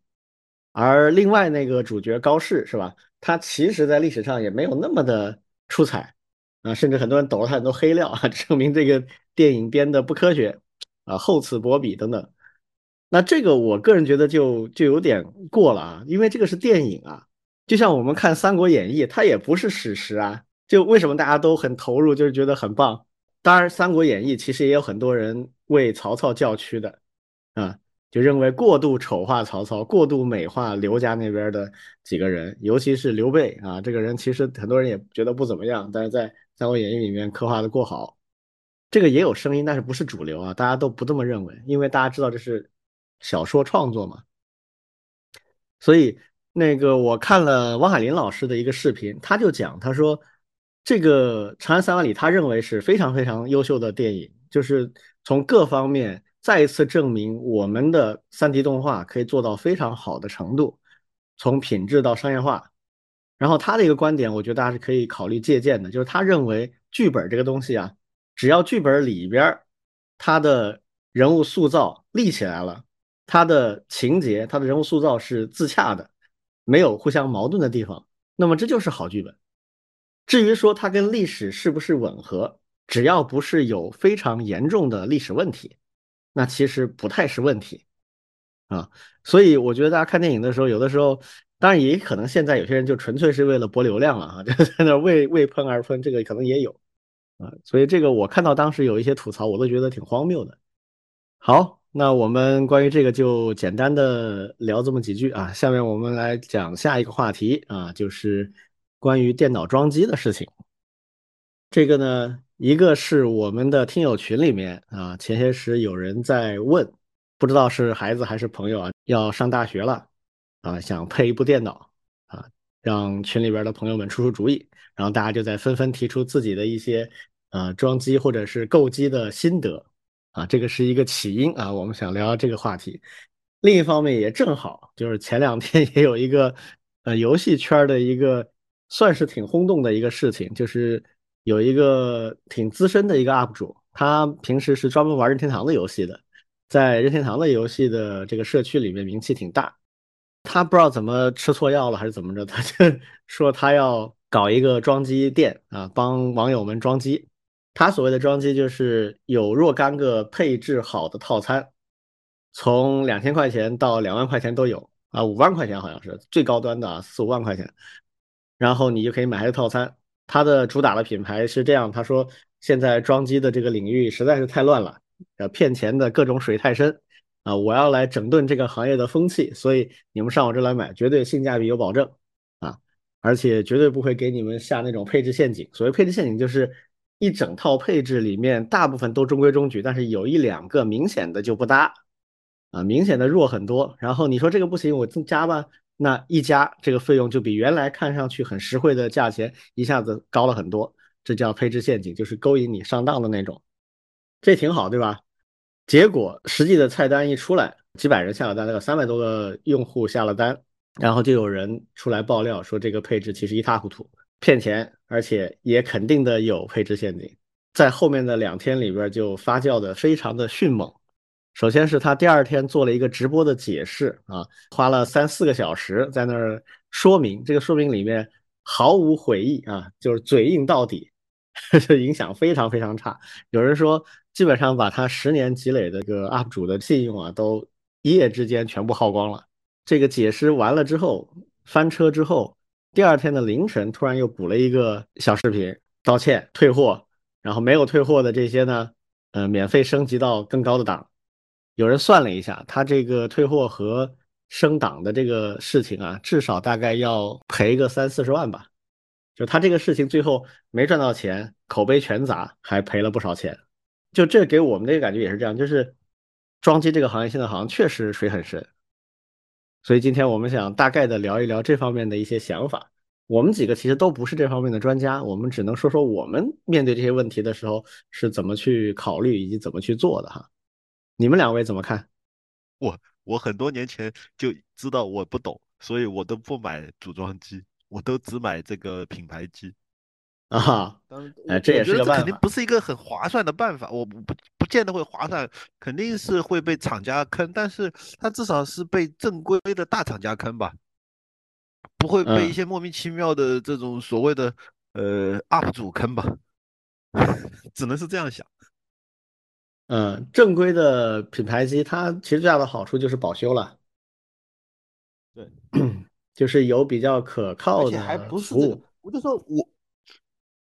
而另外那个主角高适是吧？他其实在历史上也没有那么的出彩啊，甚至很多人抖了他很多黑料啊，证明这个电影编的不科学啊，厚此薄彼等等。那这个我个人觉得就就有点过了啊，因为这个是电影啊，就像我们看《三国演义》，它也不是史实啊。就为什么大家都很投入，就是觉得很棒？当然，《三国演义》其实也有很多人为曹操叫屈的啊。就认为过度丑化曹操，过度美化刘家那边的几个人，尤其是刘备啊，这个人其实很多人也觉得不怎么样，但是在《三国演义》里面刻画的过好，这个也有声音，但是不是主流啊，大家都不这么认为，因为大家知道这是小说创作嘛。所以那个我看了汪海林老师的一个视频，他就讲，他说这个《长安三万里》，他认为是非常非常优秀的电影，就是从各方面。再一次证明我们的 3D 动画可以做到非常好的程度，从品质到商业化。然后他的一个观点，我觉得大家是可以考虑借鉴的，就是他认为剧本这个东西啊，只要剧本里边他的人物塑造立起来了，他的情节、他的人物塑造是自洽的，没有互相矛盾的地方，那么这就是好剧本。至于说它跟历史是不是吻合，只要不是有非常严重的历史问题。那其实不太是问题啊，所以我觉得大家看电影的时候，有的时候，当然也可能现在有些人就纯粹是为了博流量了啊，就在那为为喷而喷，这个可能也有啊，所以这个我看到当时有一些吐槽，我都觉得挺荒谬的。好，那我们关于这个就简单的聊这么几句啊，下面我们来讲下一个话题啊，就是关于电脑装机的事情。这个呢？一个是我们的听友群里面啊，前些时有人在问，不知道是孩子还是朋友啊，要上大学了啊，想配一部电脑啊，让群里边的朋友们出出主意，然后大家就在纷纷提出自己的一些呃装机或者是购机的心得啊，这个是一个起因啊，我们想聊聊这个话题。另一方面也正好就是前两天也有一个呃游戏圈的一个算是挺轰动的一个事情，就是。有一个挺资深的一个 UP 主，他平时是专门玩任天堂的游戏的，在任天堂的游戏的这个社区里面名气挺大。他不知道怎么吃错药了还是怎么着，他就 说他要搞一个装机店啊，帮网友们装机。他所谓的装机就是有若干个配置好的套餐，从两千块钱到两万块钱都有啊，五万块钱好像是最高端的四五万块钱，然后你就可以买这个套餐。他的主打的品牌是这样，他说现在装机的这个领域实在是太乱了，呃，骗钱的各种水太深啊，我要来整顿这个行业的风气，所以你们上我这来买，绝对性价比有保证啊，而且绝对不会给你们下那种配置陷阱。所谓配置陷阱，就是一整套配置里面大部分都中规中矩，但是有一两个明显的就不搭啊，明显的弱很多。然后你说这个不行，我增加吧。那一加这个费用就比原来看上去很实惠的价钱一下子高了很多，这叫配置陷阱，就是勾引你上当的那种。这挺好，对吧？结果实际的菜单一出来，几百人下了单，那个三百多个用户下了单，然后就有人出来爆料说这个配置其实一塌糊涂，骗钱，而且也肯定的有配置陷阱，在后面的两天里边就发酵的非常的迅猛。首先是他第二天做了一个直播的解释啊，花了三四个小时在那儿说明，这个说明里面毫无悔意啊，就是嘴硬到底，这影响非常非常差。有人说，基本上把他十年积累的这个 UP 主的信用啊，都一夜之间全部耗光了。这个解释完了之后，翻车之后，第二天的凌晨突然又补了一个小视频道歉退货，然后没有退货的这些呢，呃，免费升级到更高的档。有人算了一下，他这个退货和升档的这个事情啊，至少大概要赔个三四十万吧。就他这个事情最后没赚到钱，口碑全砸，还赔了不少钱。就这给我们的感觉也是这样，就是装机这个行业现在好像确实水很深。所以今天我们想大概的聊一聊这方面的一些想法。我们几个其实都不是这方面的专家，我们只能说说我们面对这些问题的时候是怎么去考虑以及怎么去做的哈。你们两位怎么看？
我我很多年前就知道我不懂，所以我都不买组装机。我都只买这个品牌机。
啊，
当然，
哎这也
我觉得这肯定不是一个很划算的办法，我不不不见得会划算，肯定是会被厂家坑，但是它至少是被正规的大厂家坑吧，不会被一
嗯
些莫名其妙的这种所谓的呃 UP 主坑吧，只能是这样想。
嗯，正规的品牌机，它其实最大的好处就是保修了，
对，
就是有比较可靠
而且还
的
不是这个
务。，
我就说我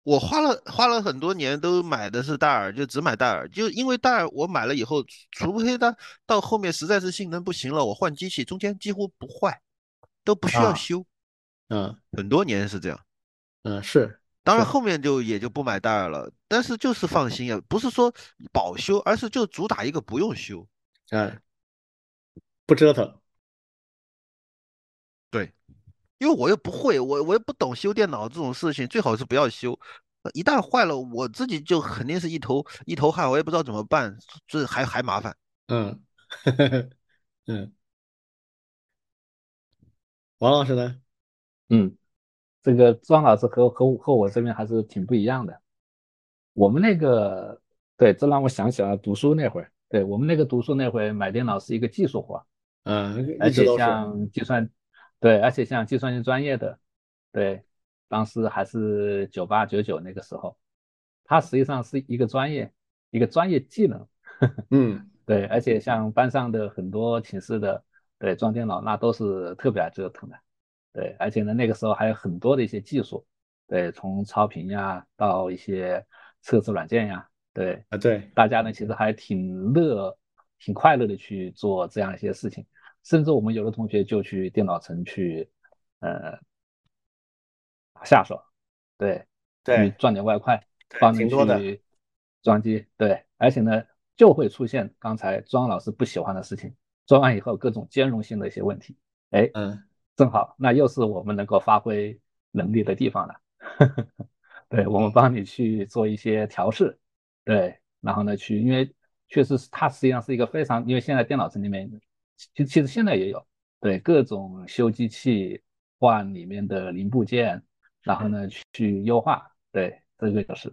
我花了花了很多年都买的是戴尔，就只买戴尔，就因为戴尔我买了以后，除非它到后面实在是性能不行了，我换机器，中间几乎不坏，都不需要
啊
修，
嗯
很多年是这样。
嗯，是是
当然后面就也就不买戴尔了，但是就是放心啊，不是说保修，而是就主打一个不用修。
嗯，不折腾。
对，因为我又不会，我我又不懂修电脑这种事情，最好是不要修。呃一旦坏了，我自己就肯定是一头一头汗，我也不知道怎么办，这还还麻烦。
嗯 嗯，王老师呢？
嗯，这个庄老师和和我和我这边还是挺不一样的。我们那个，对，这让我想起了读书那会儿。对我们那个读书那会儿买电脑是一个技术活，
嗯，
而且。像计算，对，而且像计算机专业的，对，当时还是九八九九那个时候，它实际上是一个专业，一个专业技能。
嗯
对，而且像班上的很多寝室的，对，装电脑那都是特别爱折腾的。对，而且呢，那个时候还有很多的一些技术，对，从超频呀到一些测试软件呀，对，
啊，对，
大家呢其实还挺乐、挺快乐的去做这样一些事情，甚至我们有的同学就去电脑城去，呃，打下手，对，去
对
赚点外快，帮人
挺多的
去装机，对，而且呢就会出现刚才庄老师不喜欢的事情，装完以后各种兼容性的一些问题，哎，
嗯
正好，那又是我们能够发挥能力的地方了。对，我们帮你去做一些调试，对，然后呢，去，因为确实是它实际上是一个非常，因为现在电脑城里面，其其实现在也有，对，各种修机器、换里面的零部件，然后呢去优化，对，这个就是，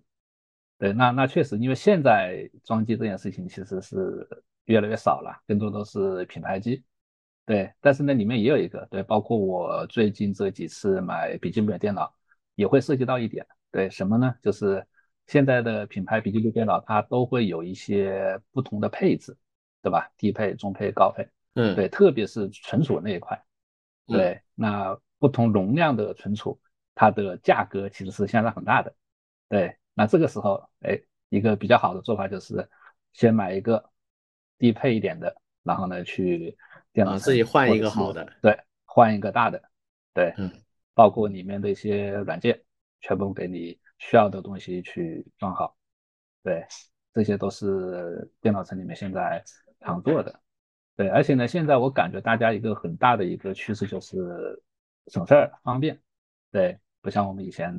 对，那那确实，因为现在装机这件事情其实是越来越少了，更多都是品牌机。对，但是呢，里面也有一个，对，包括我最近这几次买笔记本电脑，也会涉及到一点，对，什么呢？就是现在的品牌笔记本电脑，它都会有一些不同的配置，对吧？低配、中配、高配，
嗯，
对，特别是存储那一块，
嗯。
对，那不同容量的存储，它的价格其实是相差很大的，对，那这个时候，哎，一个比较好的做法就是先买一个低配一点的，然后呢去电脑
啊自己换一个好的，
对，换一个大的，对，
嗯
包括里面的一些软件，全部给你需要的东西去装好，对，这些都是电脑城里面现在常做的。对，而且呢，现在我感觉大家一个很大的一个趋势就是省事儿、方便。对，不像我们以前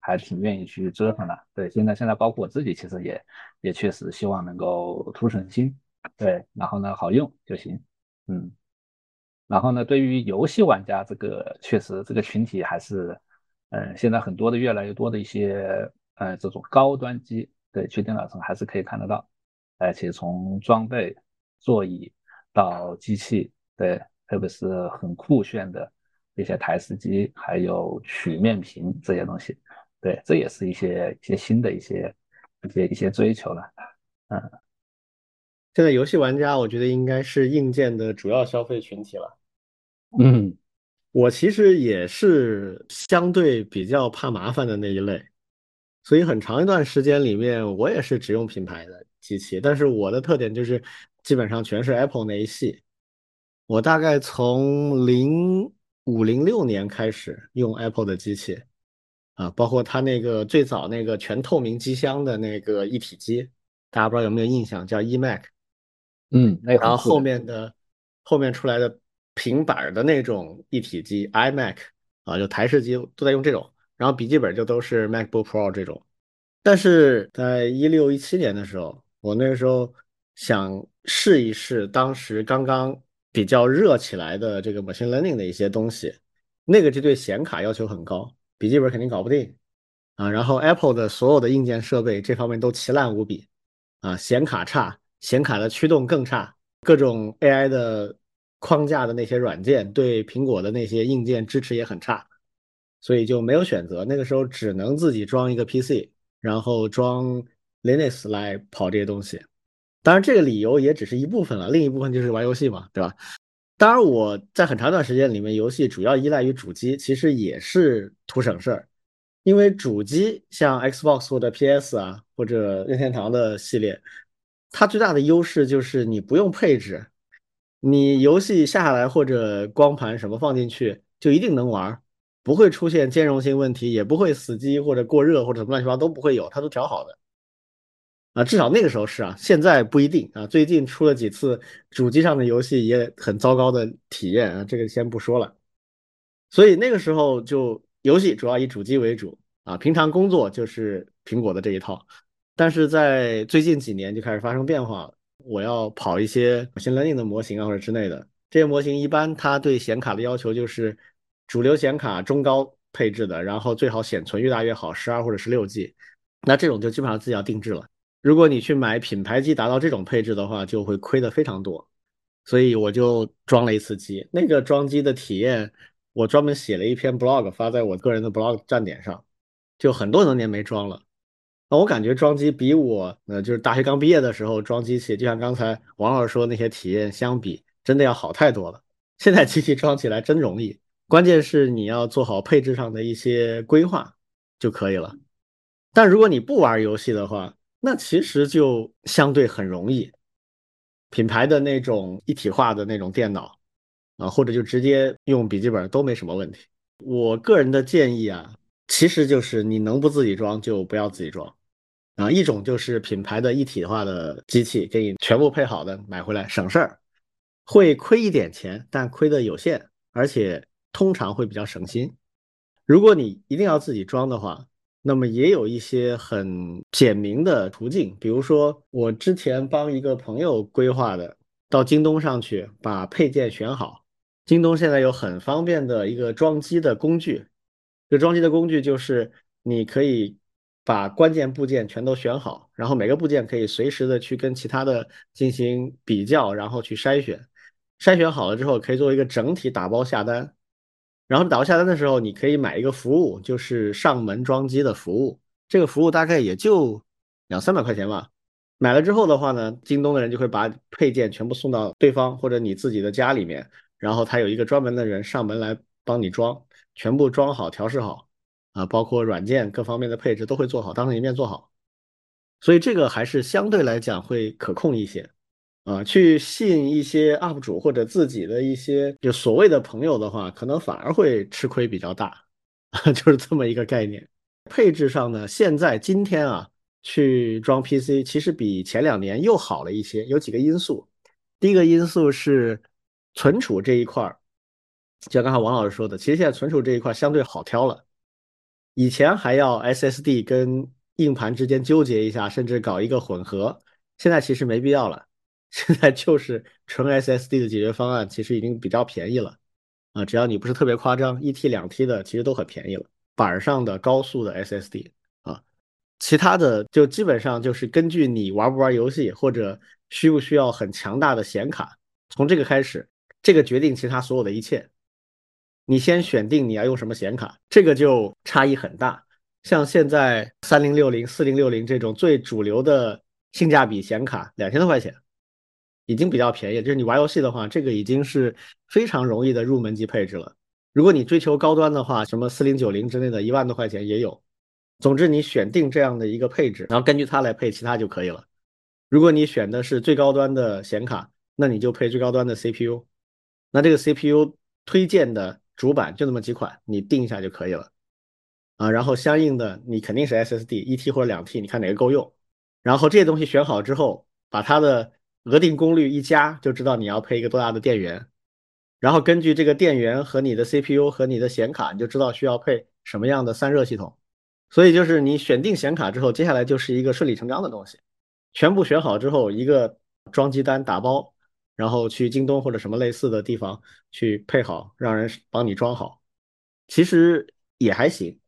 还挺愿意去折腾的。对，现在现在包括我自己，其实也也确实希望能够图省心。对，然后呢好用就行。嗯，然后呢，对于游戏玩家这个确实这个群体还是，嗯，现在很多的越来越多的一些呃这种高端机，对，去电脑城还是可以看得到，而且从装备、座椅到机器，对，特别是很酷炫的一些台式机，还有曲面屏这些东西，对，这也是一些一些新的一些一些一些追求了。嗯。
现在游戏玩家，我觉得应该是硬件的主要消费群体了。
嗯
我其实也是相对比较怕麻烦的那一类，所以很长一段时间里面，我也是只用品牌的机器。但是我的特点就是基本上全是 Apple 那一系。我大概从零五零六年开始用 Apple 的机器，啊，包括它那个最早那个全透明机箱的那个一体机，大家不知道有没有印象，叫 eMac。
嗯，
然后后面的后面出来的平板儿的那种一体机 iMac 啊，就台式机都在用这种，然后笔记本就都是 MacBook Pro 这种。但是在一六一七年的时候，我那个时候想试一试当时刚刚比较热起来的这个 machine learning 的一些东西，那个就对显卡要求很高，笔记本肯定搞不定啊。然后 Apple 的所有的硬件设备这方面都奇烂无比啊，显卡差，显卡的驱动更差，各种 AI 的框架的那些软件对苹果的那些硬件支持也很差，所以就没有选择。那个时候只能自己装一个 PC，然后装 Linux 来跑这些东西。当然，这个理由也只是一部分了，另一部分就是玩游戏嘛，对吧？当然，我在很长一段时间里面，游戏主要依赖于主机，其实也是图省事儿。因为主机像 Xbox 或者 PS 啊，或者任天堂的系列，它最大的优势就是你不用配置，你游戏下下来或者光盘什么放进去就一定能玩，不会出现兼容性问题，也不会死机或者过热或者什么乱七八糟都不会有，它都调好的。啊，至少那个时候是啊，现在不一定啊。最近出了几次主机上的游戏也很糟糕的体验啊，这个先不说了。所以那个时候就游戏主要以主机为主啊，平常工作就是苹果的这一套。但是在最近几年就开始发生变化了，我要跑一些 machine learning 的模型啊或者之类的，这些模型一般它对显卡的要求就是主流显卡中高配置的，然后最好显存越大越好，十二或者十六 G。那这种就基本上自己要定制了。如果你去买品牌机达到这种配置的话，就会亏的非常多，所以我就装了一次机。那个装机的体验，我专门写了一篇 blog 发在我个人的 blog 站点上，就很多年没装了。那我感觉装机比我呃就是大学刚毕业的时候装机器，就像刚才王老师说那些体验相比，真的要好太多了。现在机器装起来真容易，关键是你要做好配置上的一些规划就可以了。但如果你不玩游戏的话，那其实就相对很容易，品牌的那种一体化的那种电脑啊，或者就直接用笔记本都没什么问题。我个人的建议啊，其实就是你能不自己装就不要自己装啊。一种就是品牌的一体化的机器给你全部配好的买回来省事儿，会亏一点钱，但亏的有限，而且通常会比较省心。如果你一定要自己装的话，那么也有一些很简明的途径，比如说我之前帮一个朋友规划的，到京东上去把配件选好。京东现在有很方便的一个装机的工具，这装机的工具就是你可以把关键部件全都选好，然后每个部件可以随时的去跟其他的进行比较，然后去筛选。筛选好了之后，可以做一个整体打包下单。然后打包下单的时候，你可以买一个服务，就是上门装机的服务。这个服务大概也就两三百块钱吧。买了之后的话呢，京东的人就会把配件全部送到对方或者你自己的家里面，然后他有一个专门的人上门来帮你装，全部装好、调试好，啊，包括软件各方面的配置都会做好，当成一面做好。所以这个还是相对来讲会可控一些。啊，去吸引一些 UP 主或者自己的一些就所谓的朋友的话，可能反而会吃亏比较大，就是这么一个概念。配置上呢，现在今天啊，去装 PC 其实比前两年又好了一些，有几个因素。第一个因素是存储这一块儿，就像刚才王老师说的，其实现在存储这一块相对好挑了，以前还要 SSD 跟硬盘之间纠结一下，甚至搞一个混合，现在其实没必要了。现在就是纯 SSD 的解决方案，其实已经比较便宜了啊！只要你不是特别夸张，一 T 两 T 的其实都很便宜了。板上的高速的 SSD 啊，其他的就基本上就是根据你玩不玩游戏，或者需不需要很强大的显卡，从这个开始，这个决定其他所有的一切。你先选定你要用什么显卡，这个就差异很大。像现在三零六零、四零六零这种最主流的性价比显卡，两千多块钱。已经比较便宜，就是你玩游戏的话，这个已经是非常容易的入门级配置了。如果你追求高端的话，什么四零九零之类的，一万多块钱也有。总之，你选定这样的一个配置，然后根据它来配其他就可以了。如果你选的是最高端的显卡，那你就配最高端的 CPU。那这个 CPU 推荐的主板就那么几款，你定一下就可以了。啊，然后相应的你肯定是 SSD 一 T 或者两 T，你看哪个够用。然后这些东西选好之后，把它的额定功率一加就知道你要配一个多大的电源，然后根据这个电源和你的 CPU 和你的显卡，你就知道需要配什么样的散热系统。所以就是你选定显卡之后，接下来就是一个顺理成章的东西。全部选好之后，一个装机单打包，然后去京东或者什么类似的地方去配好，让人帮你装好，其实也还行。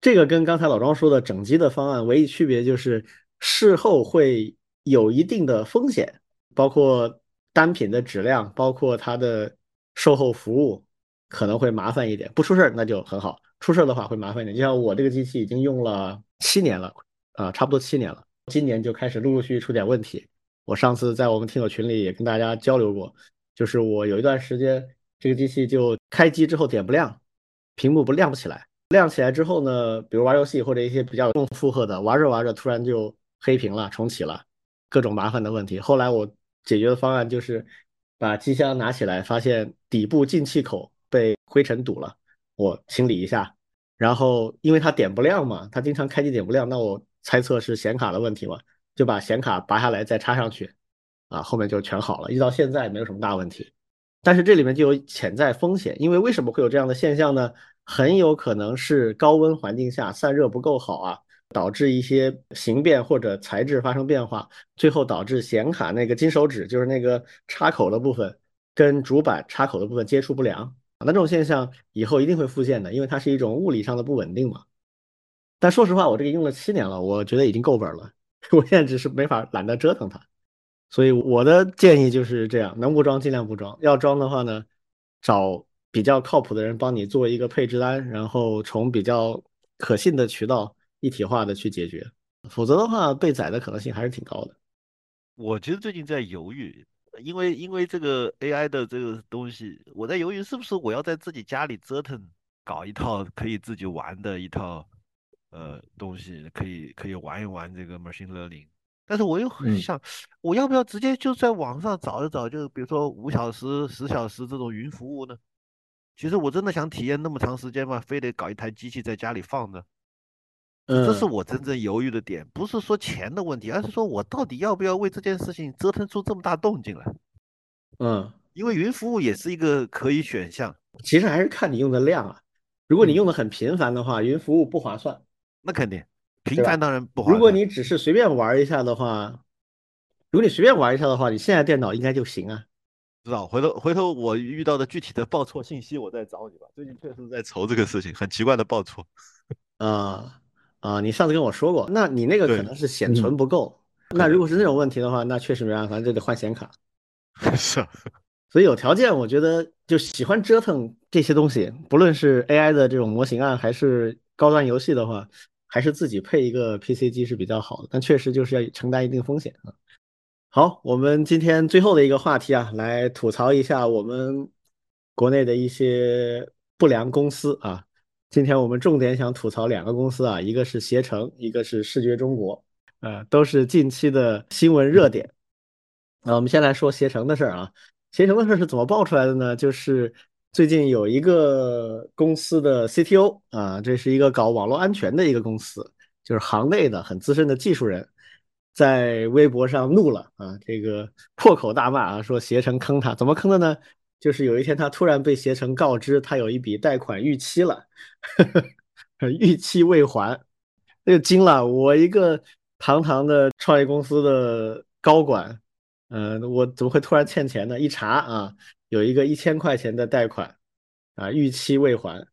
这个跟刚才老庄说的整机的方案唯一区别就是事后会有一定的风险，包括单品的质量，包括它的售后服务可能会麻烦一点。不出事儿那就很好，出事儿的话会麻烦一点。就像我这个机器已经用了七年了啊，差不多七年了，今年就开始陆陆续续出点问题。我上次在我们听友群里也跟大家交流过，就是我有一段时间这个机器就开机之后点不亮，屏幕不亮不起来。亮起来之后呢，比如玩游戏或者一些比较重负荷的，玩着玩着突然就黑屏了，重启了，各种麻烦的问题。后来我解决的方案就是把机箱拿起来，发现底部进气口被灰尘堵了，我清理一下。然后因为它点不亮嘛，它经常开机点不亮，那我猜测是显卡的问题嘛，就把显卡拔下来再插上去，啊，后面就全好了，一直到现在没有什么大问题。但是这里面就有潜在风险，因为为什么会有这样的现象呢？很有可能是高温环境下散热不够好啊，导致一些形变或者材质发生变化，最后导致显卡那个金手指，就是那个插口的部分，跟主板插口的部分接触不良。那这种现象以后一定会复现的，因为它是一种物理上的不稳定嘛。但说实话，我这个用了七年了，我觉得已经够本了。我现在只是没法懒得折腾它，所以我的建议就是这样：能不装尽量不装，要装的话呢，找。比较靠谱的人帮你做一个配置单，然后从比较可信的渠道一体化的去解决，否则的话被宰的可能性还是挺高的。
我其实最近在犹豫，因为因为这个 AI 的这个东西，我在犹豫是不是我要在自己家里折腾搞一套可以自己玩的一套呃东西，可以可以玩一玩这个 machine learning。但是我又很想，我要不要直接就在网上找一找，就比如说五小时、十小时这种云服务呢？其实我真的想体验那么长时间吗？非得搞一台机器在家里放着？
嗯，
这是我真正犹豫的点，不是说钱的问题，而是说我到底要不要为这件事情折腾出这么大动静来？
嗯，
因为云服务也是一个可以选项。
其实还是看你用的量啊。如果你用的很频繁的话，云服务不划算。
那肯定，频繁当然不好。
如果你只是随便玩一下的话，如果你随便玩一下的话，你现在电脑应该就行啊。
知道，回头回头我遇到的具体的报错信息，我再找你吧。最近确实在愁这个事情，很奇怪的报错。
啊啊，你上次跟我说过，那你那个可能是显存不够。那如果是那种问题的话，那确实没办法，就得换显卡。
是啊，
所以有条件，我觉得就喜欢折腾这些东西，不论是 AI 的这种模型啊，还是高端游戏的话，还是自己配一个 PC 机是比较好的。但确实就是要承担一定风险啊。好，我们今天最后的一个话题啊，来吐槽一下我们国内的一些不良公司啊。今天我们重点想吐槽两个公司啊，一个是携程，一个是视觉中国，呃，都是近期的新闻热点。那我们先来说携程的事儿啊，携程的事儿是怎么爆出来的呢？就是最近有一个公司的 CTO 啊，这是一个搞网络安全的一个公司，就是行内的很资深的技术人。在微博上怒了啊，这个破口大骂啊，说携程坑他，怎么坑的呢？就是有一天他突然被携程告知他有一笔贷款逾期了，呵 呵逾期未还，那就惊了。我一个堂堂的创业公司的高管，嗯，我怎么会突然欠钱呢？一查啊，有一个一千块钱的贷款啊，逾期未还。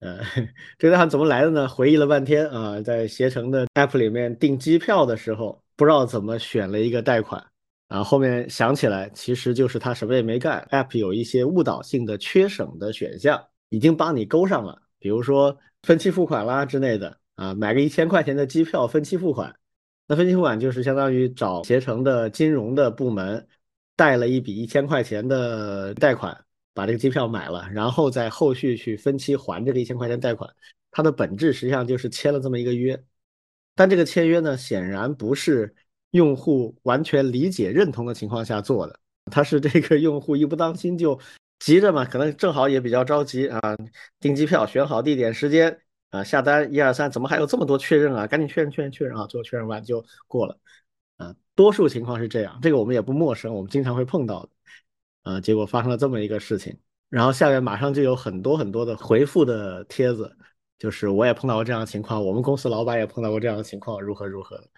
呃，这个贷款怎么来的呢？回忆了半天啊，在携程的 app 里面订机票的时候。不知道怎么选了一个贷款，啊后面想起来，其实就是他什么也没干，app 有一些误导性的缺省的选项，已经帮你勾上了，比如说分期付款啦之类的啊，买个一千块钱的机票分期付款，那分期付款就是相当于找携程的金融的部门贷了一笔一千块钱的贷款，把这个机票买了，然后再后续去分期还这个一千块钱贷款，它的本质实际上就是签了这么一个约。但这个签约呢，显然不是用户完全理解认同的情况下做的，他是这个用户一不当心就急着嘛，可能正好也比较着急啊，订机票选好地点时间啊，下单一二三，怎么还有这么多确认啊？赶紧确认确认确认啊，最后确认完就过了。多数情况是这样，这个我们也不陌生，我们经常会碰到的啊。结果发生了这么一个事情，然后下面马上就有很多很多的回复的帖子。就是我也碰到过这样的情况，我们公司老板也碰到过这样的情况，如何如何的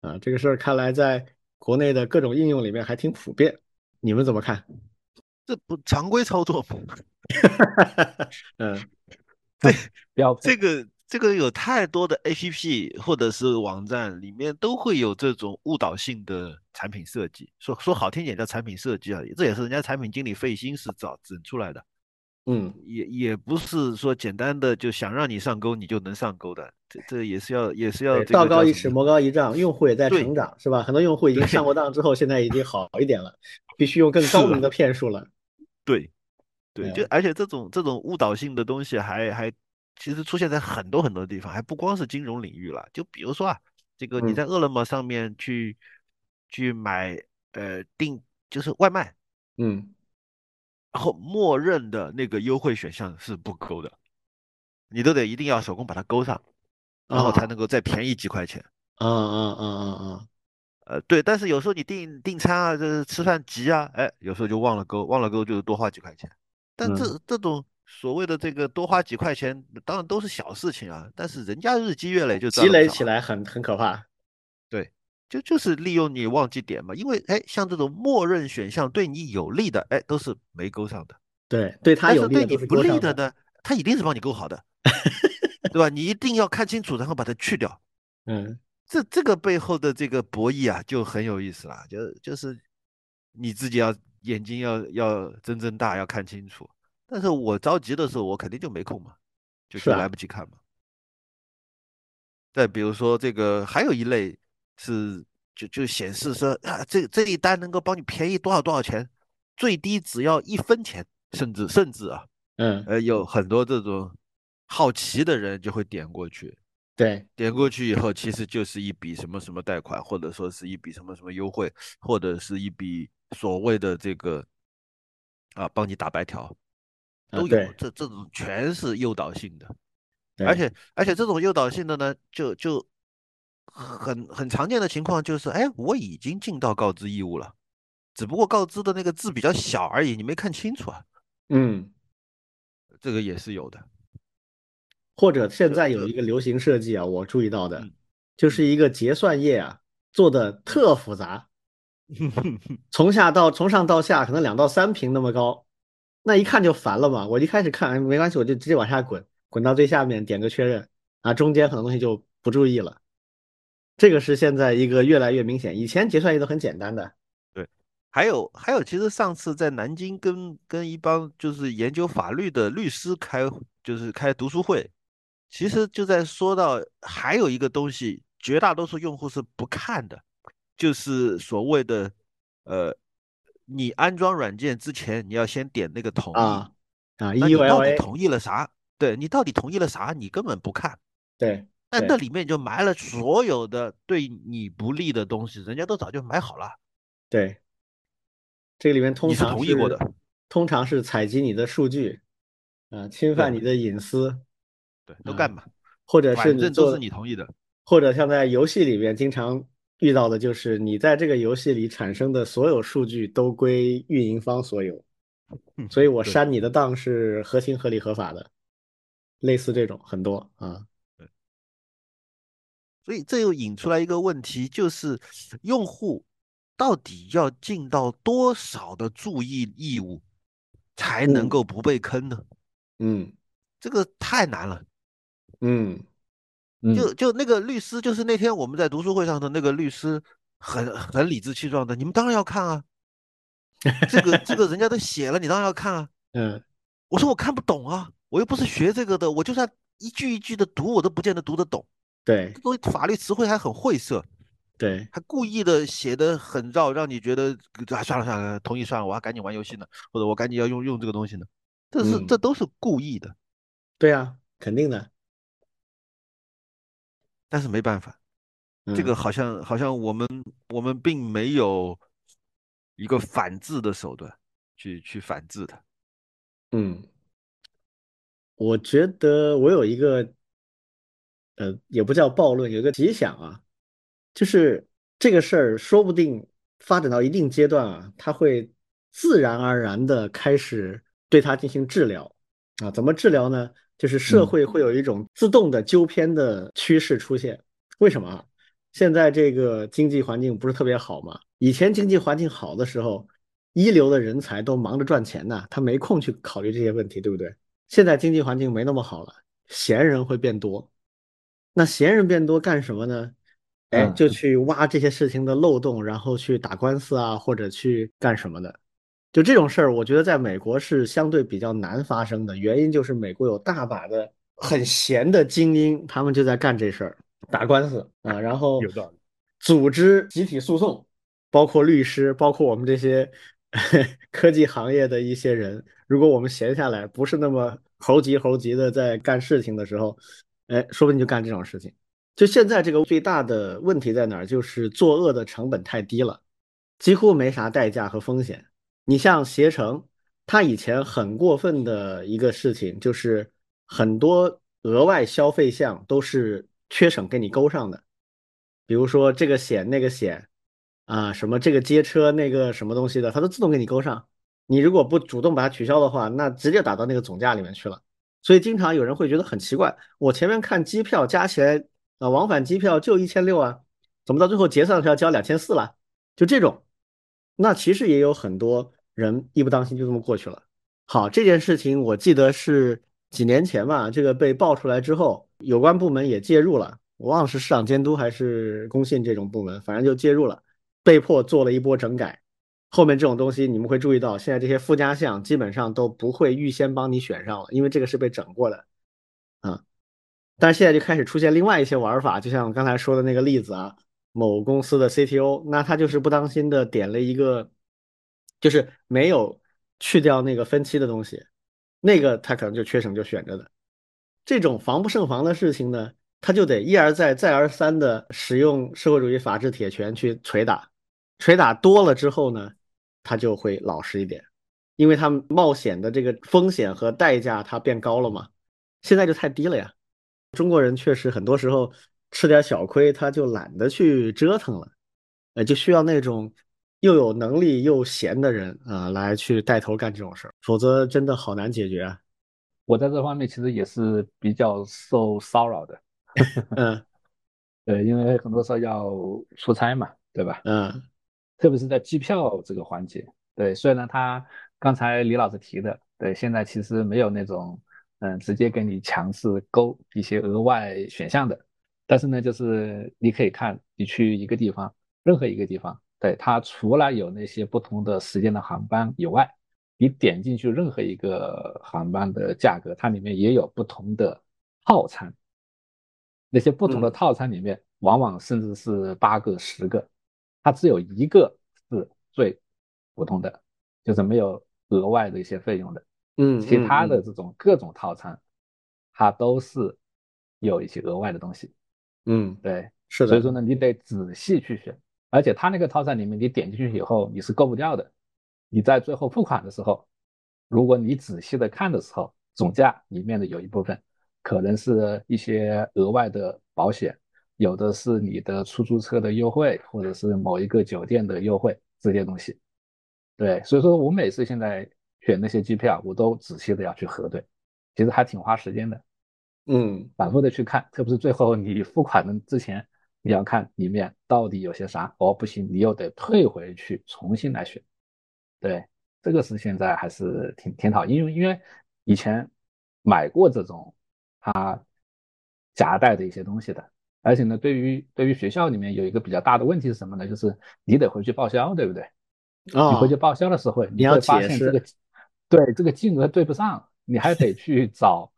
啊？这个事儿看来在国内的各种应用里面还挺普遍，你们怎么看？
这不常规操作吗？
嗯，
对，
标配
这个这个有太多的 APP 或者是网站里面都会有这种误导性的产品设计，说说好听点叫产品设计啊，这也是人家产品经理费心思找整出来的，
嗯，
也也不是说简单的就想让你上钩你就能上钩的，这这也是要也是要
道高一尺，魔高一丈，用户也在成长，是吧？很多用户已经上过当之后，现在已经好一点了，必须用更高明的骗术了。
对，对，就
嗯
而且这种这种误导性的东西还还其实出现在很多很多地方，还不光是金融领域了。就比如说啊，这个你
嗯
在饿了么上面去去买呃订就是外卖，
嗯，
然后默认的那个优惠选项是不勾的，你都得一定要手工把它勾上，然后才
啊
能够再便宜几块钱。
嗯嗯嗯嗯嗯！
呃，对，但是有时候你订订餐啊，这吃饭急啊，哎，有时候就忘了勾，忘了勾就是多花几块钱。但这
嗯
这种所谓的这个多花几块钱，当然都是小事情啊，但是人家日积月累就赚
积累起来很很可怕。
对，就就是利用你忘记点嘛，因为哎，像这种默认选项对你有利的，哎，都是没勾上的，
对，对他有利
对你不。利的呢，他一定是帮你勾好的，对吧？你一定要看清楚，然后把它去掉。
嗯，
这这个背后的这个博弈啊，就很有意思了，就就是你自己要眼睛要要睁睁大，要看清楚。但是我着急的时候，我肯定就没空嘛，就是来不及看嘛。再比如说这个，还有一类是就就显示说啊，这这一单能够帮你便宜多少多少钱，最低只要一分钱，甚至甚至啊，
嗯，
呃，有很多这种好奇的人就会点过去，
对，
点过去以后，其实就是一笔什么什么贷款，或者说是一笔什么什么优惠，或者是一笔所谓的这个啊帮你打白条，都有。
啊
这这种全是诱导性的，而且而且这种诱导性的呢，就就很很常见的情况就是，哎，我已经尽到告知义务了，只不过告知的那个字比较小而已，你没看清楚啊，
嗯，
这个也是有的。
或者现在有一个流行设计啊，我注意到的
嗯，
就是一个结算页啊，做的特复杂，从下到从上到下可能两到三屏那么高，那一看就烦了嘛。我一开始看没关系，我就直接往下滚，滚到最下面点个确认啊，中间很多东西就不注意了。这个是现在一个越来越明显，以前结算也都很简单的。
对还有还有，其实上次在南京跟跟一帮就是研究法律的律师开，就是开读书会，其实就在说到还有一个东西，绝大多数用户是不看的，就是所谓的呃，你安装软件之前你要先点那个同意，
啊啊
那你到底同意了啥？对你到底同意了啥？你根本不看，
对但
那那里面就埋了所有的对你不利的东西，人家都早就埋好了，
对，这个里面通
你是
常
同意过的，
通常是采集你的数据，啊，侵犯你的隐私，
对，都
啊
干嘛？
或者是你
反正都
做
是你同意的。
或者像在游戏里面经常遇到的，就是你在这个游戏里产生的所有数据都归运营方所有，所以我删你的档是合情合理合法的，类似这种很多啊，
所以这又引出来一个问题，就是用户到底要尽到多少的注意义务，才能
嗯。
够不被坑呢？
嗯。
这个太难了。
嗯
嗯
就就那个律师，就是那天我们在读书会上的那个律师，很很理直气壮的，你们当然要看啊，这个这个人家都写了，你当然要看啊。
嗯
我说我看不懂啊，我又不是学这个的，我就算一句一句的读，我都不见得读得懂。
对
这东西法律词汇还很晦涩。
对
还故意的写的很绕，让你觉得啊算了算了，同意算了，我还赶紧玩游戏呢，或者我赶紧要用用这个东西呢，这是、
嗯
这都是故意的，
对啊，肯定的，
但是没办法，
嗯
这个好像好像我们我们并没有一个反制的手段去去反制它。
嗯，我觉得我有一个，呃，也不叫暴论，有一个奇想啊，就是这个事儿说不定发展到一定阶段啊，它会自然而然的开始对它进行治疗啊。怎么治疗呢？就是社
嗯
会会有一种自动的纠偏的趋势出现。为什么啊？现在这个经济环境不是特别好嘛？以前经济环境好的时候，一流的人才都忙着赚钱呢，他没空去考虑这些问题，对不对？现在经济环境没那么好了，闲人会变多。那闲人变多干什么呢？哎，
嗯
就去挖这些事情的漏洞，然后去打官司啊，或者去干什么的。就这种事儿，我觉得在美国是相对比较难发生的，原因就是美国有大把的很闲的精英，他们就在干这事儿，打官司啊，然后
有道理
组织集体诉讼，包括律师，包括我们这些 科技行业的一些人，如果我们闲下来，不是那么猴急猴急的在干事情的时候，哎，说不定就干这种事情。就现在这个最大的问题在哪儿？就是作恶的成本太低了，几乎没啥代价和风险。你像携程，它以前很过分的一个事情，就是很多额外消费项都是缺省给你勾上的，比如说这个险那个险啊，什么这个街车那个什么东西的，它都自动给你勾上。你如果不主动把它取消的话，那直接打到那个总价里面去了。所以经常有人会觉得很奇怪，我前面看机票加起来啊，往返机票就一千六啊，怎么到最后结算的时候要交两千四了？就这种，那其实也有很多人一不当心就这么过去了。好，这件事情我记得是几年前吧，这个被爆出来之后，有关部门也介入了，我忘了是市场监督还是工信这种部门，反正就介入了，被迫做了一波整改。后面这种东西你们会注意到，现在这些附加项基本上都不会预先帮你选上了，因为这个是被整过的，啊。但是现在就开始出现另外一些玩法，就像我刚才说的那个例子啊，某公司的 CTO，那他就是不当心的点了一个，就是没有去掉那个分期的东西，那个他可能就缺省就选着的。这种防不胜防的事情呢，他就得一而再再而三的使用社会主义法治铁拳去捶打，捶打多了之后呢，他就会老实一点，因为他冒险的这个风险和代价它变高了嘛，现在就太低了呀。中国人确实很多时候吃点小亏，他就懒得去折腾了，呃，就需要那种又有能力又闲的人啊、来去带头干这种事儿，否则真的好难解决啊。
我在这方面其实也是比较受骚扰的，
嗯
对，因为很多时候要出差嘛，对吧？
嗯
特别是在机票这个环节，对，虽然他刚才李老师提的，对，现在其实没有那种嗯直接给你强制勾一些额外选项的，但是呢，就是你可以看你去一个地方，任何一个地方，对，它除了有那些不同的时间的航班以外，你点进去任何一个航班的价格，它里面也有不同的套餐，那些不同的
嗯
套餐里面，往往甚至是八个、十个。它只有一个是最普通的，就是没有额外的一些费用的，
嗯，
其他的
嗯
这种各种套餐，它都是有一些额外的东西。
嗯，
对，
是的，
所以说呢，你得仔细去选，而且它那个套餐里面，你点进去以后你是购不掉的。你在最后付款的时候，如果你仔细的看的时候，总价里面的有一部分可能是一些额外的保险，有的是你的出租车的优惠，或者是某一个酒店的优惠这些东西。对，所以说我每次现在选那些机票，我都仔细的要去核对，其实还挺花时间的。
嗯
反复的去看，特别是最后你付款的之前，你要看里面到底有些啥。哦，不行，你又得退回去重新来选。对，这个是现在还是挺挺讨厌，因为因为以前买过这种它夹带的一些东西的，而且呢，对于对于学校里面有一个比较大的问题是什么呢？就是你得回去报销，对不对？你回去
哦，
报销的时候，
你要
会发
解
现这个
释，
对这个金额对不上，你还得去找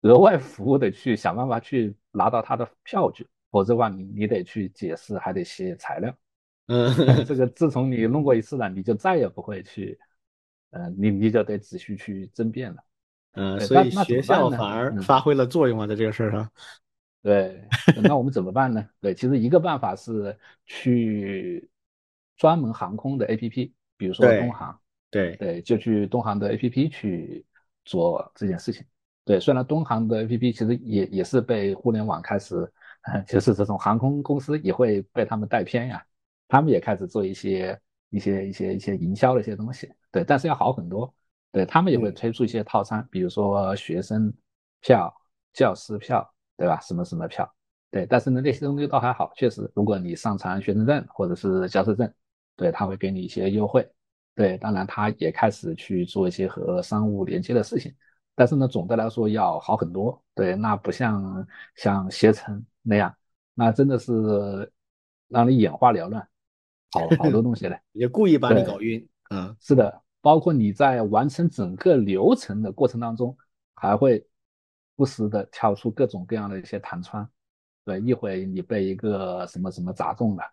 额外服务的去想办法去拿到他的票据，否则的话你你得去解释，还得写材料。
嗯
这个自从你弄过一次了，你就再也不会去，呃，你你就得仔细去争辩了。
嗯，所以学？校反而
嗯。
发挥了作用啊，在这个事儿上。
对，那我们怎么办呢？对，其实一个办法是去专门航空的 APP，比如说东航，
对，
对，就去东航的 APP 去做这件事情。对，虽然东航的 APP 其实也也是被互联网开始，呃 就是这种航空公司也会被他们带偏呀，他们也开始做一些一些一些一些营销的一些东西。对，但是要好很多。对，他们也会
嗯
推出一些套餐，比如说学生票、教师票，对吧？什么什么票，对。但是呢，那些东西倒还好，确实，如果你上传学生证或者是教师证，对，他会给你一些优惠。对，当然他也开始去做一些和商务连接的事情，但是呢，总的来说要好很多。对，那不像像携程那样，那真的是让你眼花缭乱，好好多东西嘞，
也故意把你搞晕。嗯，
是的，包括你在完成整个流程的过程当中，还会不时的跳出各种各样的一些弹窗。对，一会你被一个什么什么砸中了，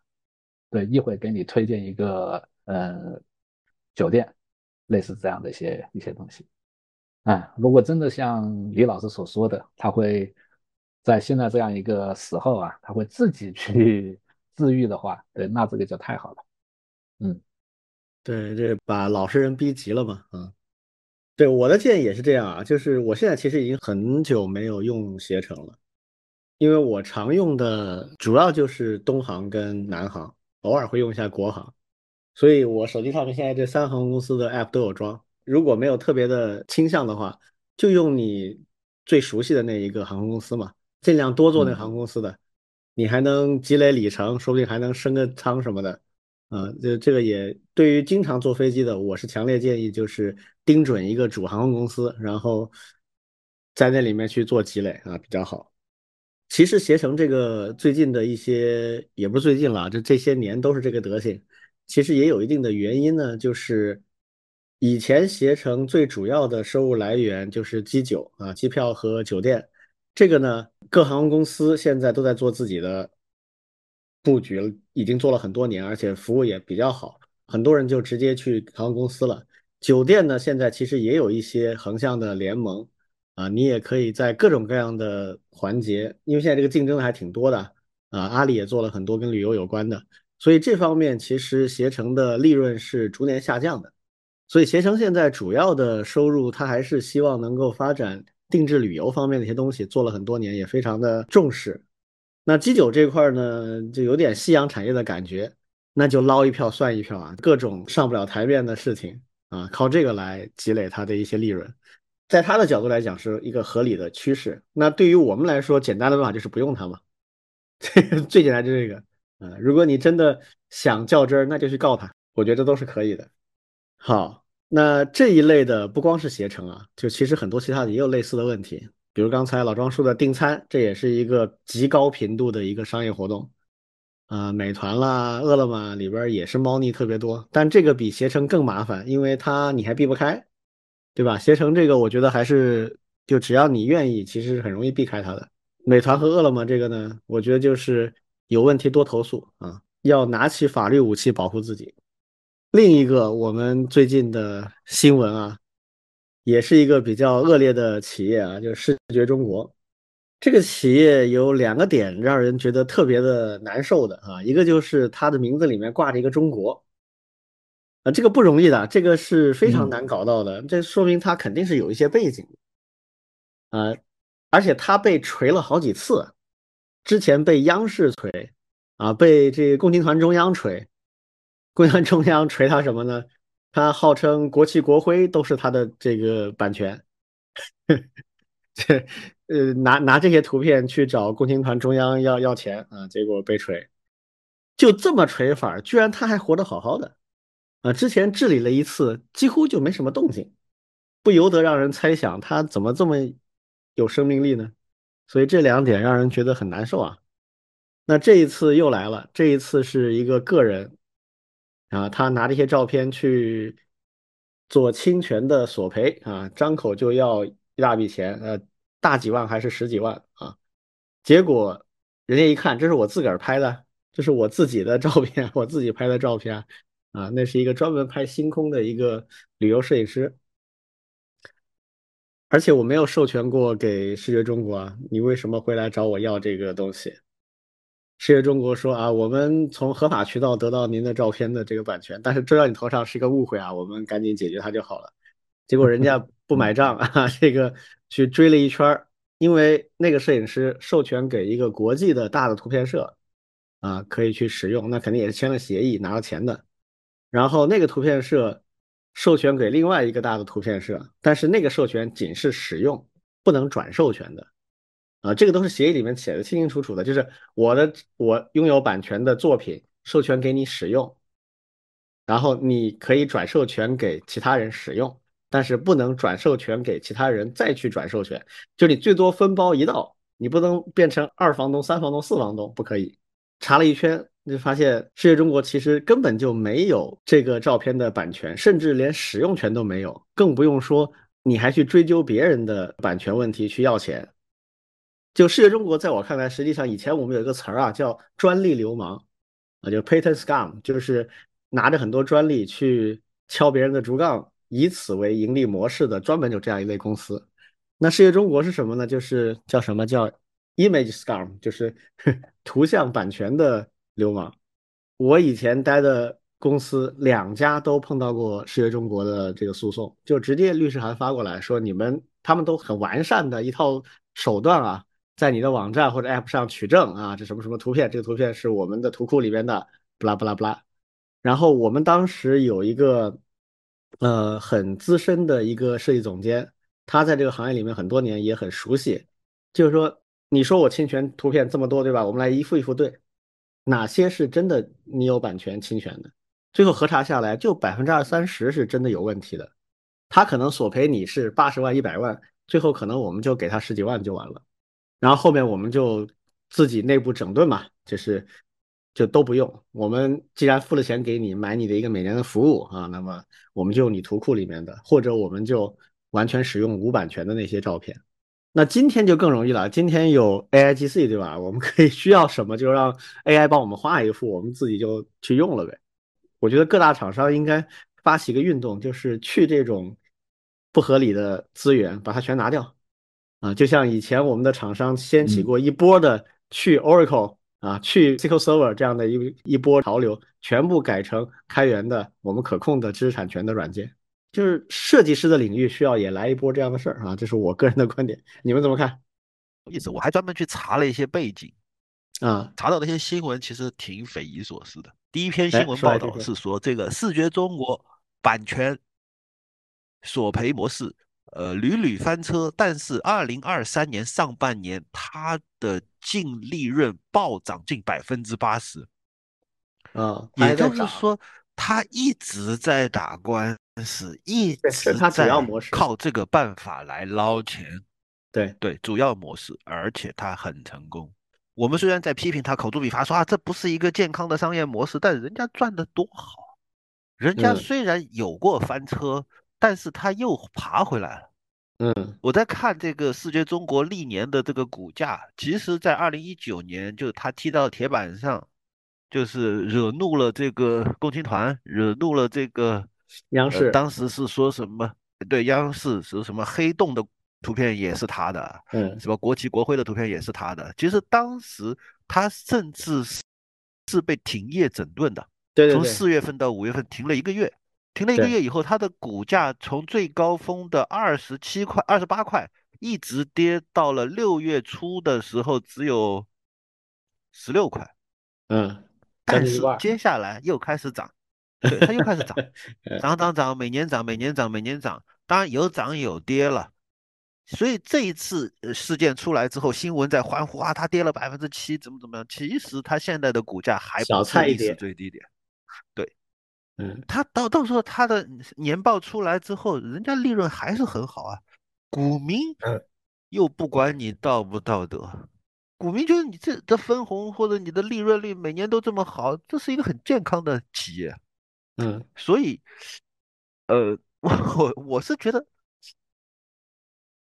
对，一会给你推荐一个呃酒店，类似这样的一些一些东西。啊，如果真的像李老师所说的，他会在现在这样一个时候啊，他会自己去 治愈的话，对，那这个就太好了。嗯。
对，这把老实人逼急了嘛。啊，对，我的建议也是这样啊，就是我现在其实已经很久没有用携程了，因为我常用的主要就是东航跟南航，偶尔会用一下国航，所以我手机上面现在这三航公司的 app 都有装。如果没有特别的倾向的话，就用你最熟悉的那一个航空公司嘛，尽量多做那航空公司的，你还能积累里程，说不定还能升个舱什么的。啊，这这个也对于经常坐飞机的，我是强烈建议，就是盯准一个主航空公司，然后在那里面去做积累啊，比较好。其实携程这个最近的一些，也不是最近了，这这些年都是这个德行。其实也有一定的原因呢，就是以前携程最主要的收入来源就是机酒啊，机票和酒店。这个呢，各航空公司现在都在做自己的。布局，已经做了很多年，而且服务也比较好，很多人就直接去航空公司了。酒店呢，现在其实也有一些横向的联盟啊，你也可以在各种各样的环节，因为现在这个竞争还挺多的啊。阿里也做了很多跟旅游有关的，所以这方面其实携程的利润是逐年下降的。所以携程现在主要的收入，它还是希望能够发展定制旅游方面的一些东西，做了很多年，也非常的重视。那基酒这块呢，就有点夕阳产业的感觉，那就捞一票算一票啊，各种上不了台面的事情啊，靠这个来积累它的一些利润，在他的角度来讲是一个合理的趋势。那对于我们来说，简单的办法就是不用它嘛，最简单就这个。啊，如果你真的想较真儿，那就去告他，我觉得都是可以的。好，那这一类的不光是携程啊，就其实很多其他的也有类似的问题。比如刚才老庄说的订餐，这也是一个极高频度的一个商业活动，啊，美团啦、饿了么里边也是猫腻特别多，但这个比携程更麻烦，因为它你还避不开，对吧？携程这个我觉得还是就只要你愿意，其实很容易避开它的。美团和饿了么这个呢，我觉得就是有问题多投诉啊，要拿起法律武器保护自己。另一个我们最近的新闻啊。也是一个比较恶劣的企业啊，就是视觉中国。这个企业有两个点让人觉得特别的难受的啊，一个就是它的名字里面挂着一个中国，啊，这个不容易的，这个是非常难搞到的，这说明它肯定是有一些背景，啊，而且它被锤了好几次，之前被央视锤，啊，被这个共青团中央锤，共青团中央锤他什么呢？他号称国旗国徽都是他的这个版权，这呃拿拿这些图片去找共青团中央要要钱啊，结果被锤，就这么锤法，居然他还活得好好的啊！之前治理了一次，几乎就没什么动静，不由得让人猜想他怎么这么有生命力呢？所以这两点让人觉得很难受啊。那这一次又来了，这一次是一个个人。啊，他拿这些照片去做侵权的索赔啊，张口就要一大笔钱，呃，大几万还是十几万啊？结果人家一看，这是我自个儿拍的，这是我自己的照片，我自己拍的照片啊，那是一个专门拍星空的一个旅游摄影师，而且我没有授权过给视觉中国啊，你为什么会来找我要这个东西？世界中国说啊，我们从合法渠道得到您的照片的这个版权，但是追到你头上是一个误会啊，我们赶紧解决它就好了。结果人家不买账啊，这个去追了一圈因为那个摄影师授权给一个国际的大的图片社啊，可以去使用，那肯定也是签了协议拿了钱的。然后那个图片社授权给另外一个大的图片社，但是那个授权仅是使用，不能转授权的。啊，这个都是协议里面写的清清楚楚的，就是我的我拥有版权的作品授权给你使用，然后你可以转授权给其他人使用，但是不能转授权给其他人再去转授权，就你最多分包一道，你不能变成二房东、三房东、四房东，不可以。查了一圈，就发现世界中国其实根本就没有这个照片的版权，甚至连使用权都没有，更不用说你还去追究别人的版权问题去要钱。就世界中国，在我看来，实际上以前我们有一个词儿啊，叫专利流氓啊，就 patent scam，就是拿着很多专利去敲别人的竹杠。以此为盈利模式的，专门有这样一类公司。那世界中国是什么呢？就是叫什么叫 image scam，就是 图像版权的流氓。我以前待的公司两家都碰到过世界中国的这个诉讼，就直接律师函发过来说，你们他们都很完善的一套手段啊，在你的网站或者 app 上取证啊，这什么什么图片，这个图片是我们的图库里边的，不拉不拉不拉。然后我们当时有一个。呃，很资深的一个设计总监，他在这个行业里面很多年，也很熟悉。就是说，你说我侵权图片这么多，对吧？我们来一幅一幅对，哪些是真的你有版权侵权的？最后核查下来，就百分之二三十是真的有问题的。他可能索赔你是八十万、一百万，最后可能我们就给他十几万就完了。然后后面我们就自己内部整顿嘛，就是就都不用。我们既然付了钱给你买你的一个每年的服务啊，那么。我们就用你图库里面的，或者我们就完全使用无版权的那些照片。那今天就更容易了，今天有 AIGC 对吧？我们可以需要什么就让 AI 帮我们画一幅，我们自己就去用了呗。我觉得各大厂商应该发起一个运动，就是去这种不合理的资源，把它全拿掉啊！就像以前我们的厂商掀起过一波的去 Oracle。啊，去 SQL Server 这样的一一波潮流，全部改成开源的、我们可控的知识产权的软件，就是设计师的领域需要也来一波这样的事儿啊，这是我个人的观点，你们怎么看？
有意思，我还专门去查了一些背景，
啊，
查到那些新闻其实挺匪夷所思的。第一篇新闻报道是说，这个视觉中国版权索赔模式。呃，屡屡翻车，但是二零二三年上半年，它的净利润暴涨近百分之八十，
啊，
也就是说，它一直在打官司，一直在靠这个办法来捞钱。
对
对，主要模式，而且它很成功。我们虽然在批评他口诛笔伐，说啊，这不是一个健康的商业模式，但人家赚的多好，人家虽然有过翻车。但是他又爬回来了。
嗯，
我在看这个视觉中国历年的这个股价，其实，在二零一九年，就他踢到铁板上，就是惹怒了这个共青团，惹怒了这个
央视。
当时是说什么？对，央视说什么黑洞的图片也是他的，
嗯，
什么国旗国徽的图片也是他的。其实当时他甚至是是被停业整顿的，
对，
从四月份到五月份停了一个月。停了一个月以后，它的股价从最高峰的二十七块、二十八块，一直跌到了六月初的时候只有十六块。
嗯，
但是接下来又开始涨，对，它又开始涨，涨涨涨，每年涨，每年涨，每年涨。当然有涨有跌了。所以这一次事件出来之后，新闻在欢呼啊，它跌了百分之七，怎么怎么样？其实它现在的股价还不是历史最低点。对。
嗯，
他到到时候他的年报出来之后，人家利润还是很好啊，股民又不管你道不道德，股民觉得你这这分红或者你的利润率每年都这么好，这是一个很健康的企业，
嗯，
所以，呃，我我我是觉得，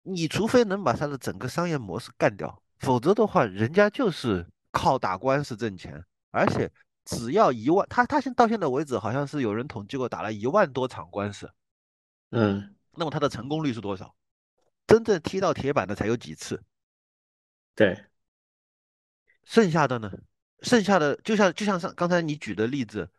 你除非能把他的整个商业模式干掉，否则的话，人家就是靠打官司挣钱，而且。只要一万，他他现到现在为止，好像是有人统计过打了一万多场官司，
嗯，
那么他的成功率是多少？真正踢到铁板的才有几次？
对，
剩下的呢？剩下的就像就像上刚才你举的例子，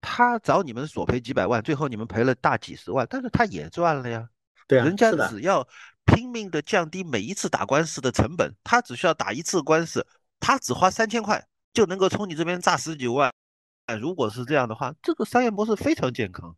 他找你们索赔几百万，最后你们赔了大几十万，但是他也赚了呀。
对啊，
人家只要拼命的降低每一次打官司的成本，他只需要打一次官司，他只花三千块。就能够从你这边榨十几万，哎，如果是这样的话，这个商业模式非常健康。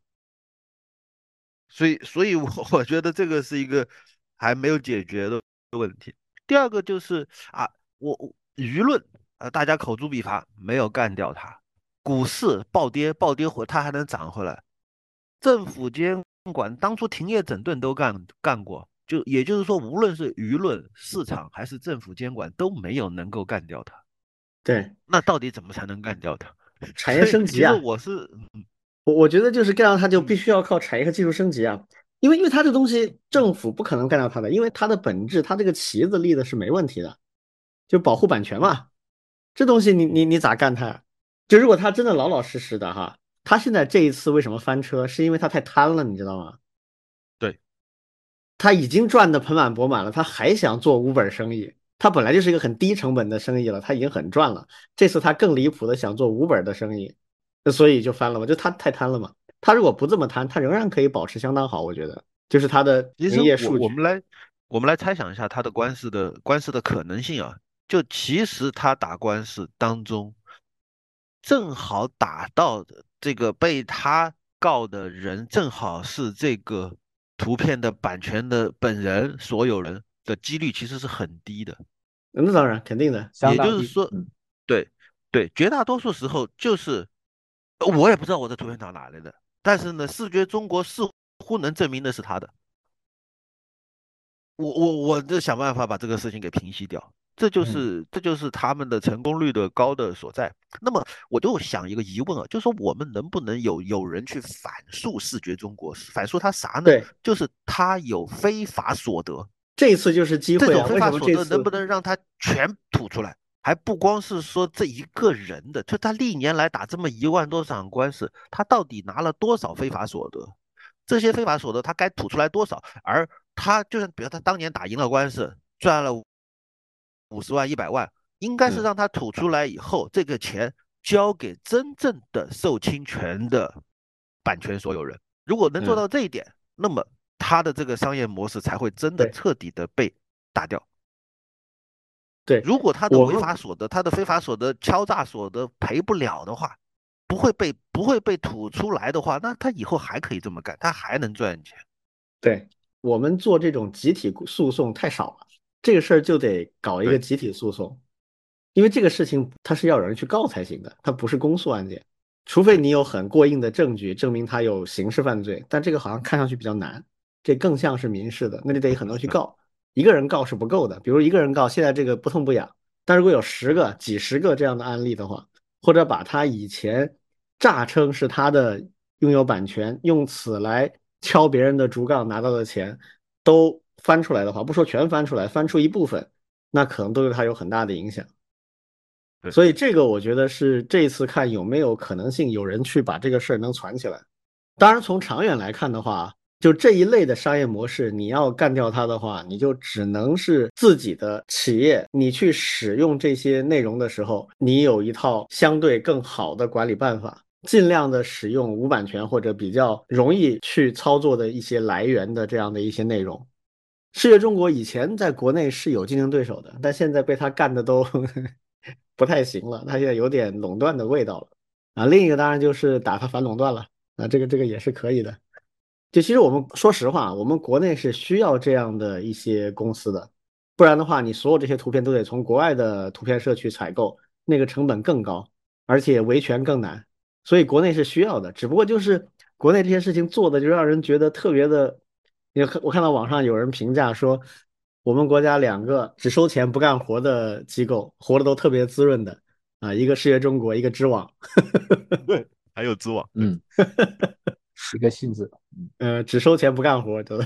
所以，所以我 我觉得这个是一个还没有解决的问题。第二个就是啊，我舆论啊，大家口诛笔伐，没有干掉它，股市暴跌暴跌回，它还能涨回来，政府监管当初停业整顿都干干过，就也就是说，无论是舆论、市场还是政府监管都没有能够干掉它。
对，
那到底怎么才能干掉它？
产业升级啊！
我是，
我我觉得就是干掉它就必须要靠产业和技术升级啊，因为因为它这东西政府不可能干掉它的，因为它的本质，它这个旗子立的是没问题的，就保护版权嘛。这东西你你你咋干它？就如果他真的老老实实的哈，他现在这一次为什么翻车？是因为他太贪了，你知道吗？
对，
他已经赚的盆满钵满了，他还想做无本生意。他本来就是一个很低成本的生意了，他已经很赚了。这次他更离谱的想做无本的生意，所以就翻了嘛。就他太贪了嘛。他如果不这么贪，他仍然可以保持相当好。我觉得，就是他的营业数
据。我们来，我们来猜想一下他的官司的官司的可能性啊。就其实他打官司当中，正好打到的这个被他告的人，正好是这个图片的版权的本人所有人。的几率其实是很低的，
那当然肯定的，
也就是说，对对，绝大多数时候就是我也不知道我的图片从哪来的，但是呢，视觉中国似乎能证明的是他的，我我我就想办法把这个事情给平息掉，这就是这就是他们的成功率的高的所在。那么我就想一个疑问啊，就是说我们能不能有有人去反诉视觉中国，反诉他啥呢？
对，
就是他有非法所得。
这次就是机会，
这种非法所得能不能让他全吐出来？还不光是说这一个人的，就他历年来打这么一万多场官司，他到底拿了多少非法所得？这些非法所得他该吐出来多少？而他就是，比如他当年打赢了官司，赚了五十万、一百万，应该是让他吐出来以后，这个钱交给真正的受侵权的版权所有人。如果能做到这一点，那么。他的这个商业模式才会真的彻底的被打掉。
对，
如果他的违法所得、他的非法所得、敲诈所得赔不了的话，不会被不会被吐出来的话，那他以后还可以这么干，他还能赚钱。
对我们做这种集体诉讼太少了，这个事儿就得搞一个集体诉讼，因为这个事情他是要有人去告才行的，它不是公诉案件，除非你有很过硬的证据证明他有刑事犯罪，但这个好像看上去比较难。这更像是民事的，那就得很多去告，一个人告是不够的。比如一个人告，现在这个不痛不痒，但如果有十个、几十个这样的案例的话，或者把他以前诈称是他的拥有版权，用此来敲别人的竹杠拿到的钱都翻出来的话，不说全翻出来，翻出一部分，那可能都对他有很大的影响。所以这个我觉得是这次看有没有可能性，有人去把这个事儿能攒起来。当然，从长远来看的话。就这一类的商业模式，你要干掉它的话，你就只能是自己的企业，你去使用这些内容的时候，你有一套相对更好的管理办法，尽量的使用无版权或者比较容易去操作的一些来源的这样的一些内容。视觉中国以前在国内是有竞争对手的，但现在被他干的都 不太行了，他现在有点垄断的味道了啊。另一个当然就是打他反垄断了啊，这个这个也是可以的。就其实我们说实话，我们国内是需要这样的一些公司的，不然的话，你所有这些图片都得从国外的图片社去采购，那个成本更高，而且维权更难，所以国内是需要的。只不过就是国内这些事情做的就让人觉得特别的，你我看到网上有人评价说，我们国家两个只收钱不干活的机构，活的都特别滋润的啊，一个视觉中国，一个知网，
对，还有知网，
嗯。一个性质，
呃，只收钱不干活，对吧？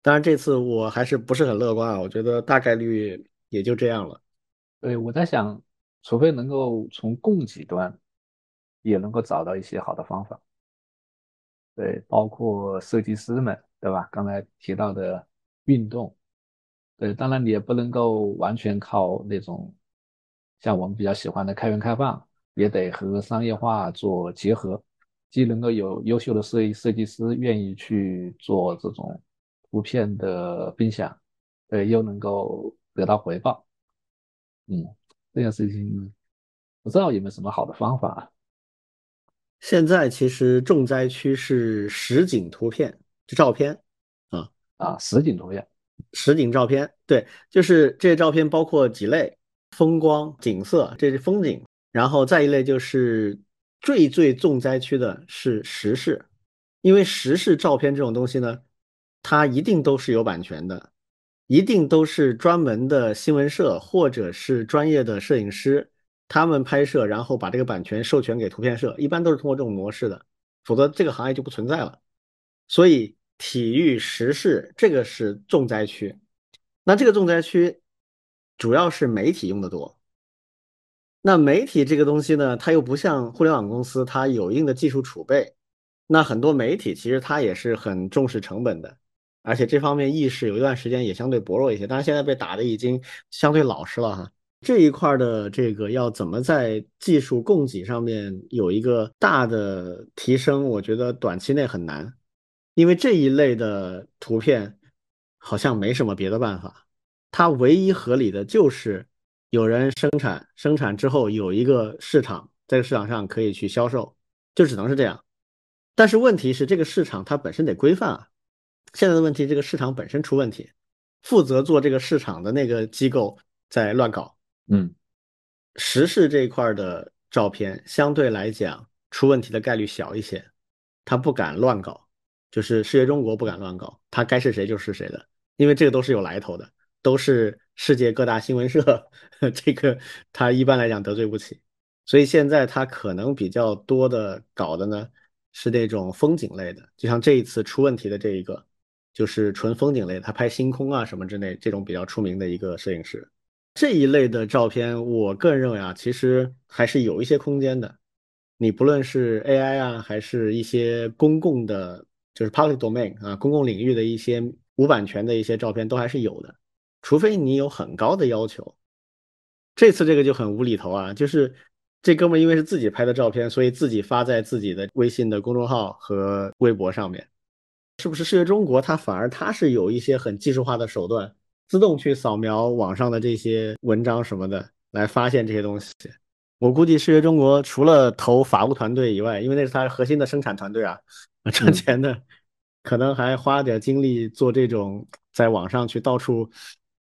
当然，这次我还是不是很乐观啊，我觉得大概率也就这样了。
对，我在想，除非能够从供给端也能够找到一些好的方法，对，包括设计师们，对吧？刚才提到的运动，对，当然你也不能够完全靠那种像我们比较喜欢的开源开放，也得和商业化做结合。既能够有优秀的设计设计师愿意去做这种图片的分享，呃，又能够得到回报，嗯，这件事情不知道有没有什么好的方法。
现在其实重灾区是实景图片，就照片啊
啊，实景图片，
实景照片，对，就是这些照片包括几类：风光、景色，这是风景，然后再一类就是。最最重灾区的是时事，因为时事照片这种东西呢，它一定都是有版权的，一定都是专门的新闻社或者是专业的摄影师他们拍摄，然后把这个版权授权给图片社，一般都是通过这种模式的，否则这个行业就不存在了。所以体育时事这个是重灾区，那这个重灾区主要是媒体用的多。那媒体这个东西呢，它又不像互联网公司，它有一定的技术储备。那很多媒体其实它也是很重视成本的，而且这方面意识有一段时间也相对薄弱一些。但是现在被打的已经相对老实了哈。这一块的这个要怎么在技术供给上面有一个大的提升，我觉得短期内很难，因为这一类的图片好像没什么别的办法，它唯一合理的就是。有人生产，生产之后有一个市场，在这个市场上可以去销售，就只能是这样。但是问题是，这个市场它本身得规范啊。现在的问题，这个市场本身出问题，负责做这个市场的那个机构在乱搞。
嗯，
时事这一块的照片相对来讲出问题的概率小一些，他不敢乱搞，就是世界中国不敢乱搞，他该是谁就是谁的，因为这个都是有来头的。都是世界各大新闻社，这个他一般来讲得罪不起，所以现在他可能比较多的搞的呢是那种风景类的，就像这一次出问题的这一个，就是纯风景类，他拍星空啊什么之类这种比较出名的一个摄影师，这一类的照片，我个人认为啊，其实还是有一些空间的。你不论是 AI 啊，还是一些公共的，就是 public domain 啊，公共领域的一些无版权的一些照片，都还是有的。除非你有很高的要求，这次这个就很无厘头啊！就是这哥们因为是自己拍的照片，所以自己发在自己的微信的公众号和微博上面，是不是？视觉中国它反而它是有一些很技术化的手段，自动去扫描网上的这些文章什么的，来发现这些东西。我估计视觉中国除了投法务团队以外，因为那是它核心的生产团队啊，赚钱的，可能还花点精力做这种在网上去到处。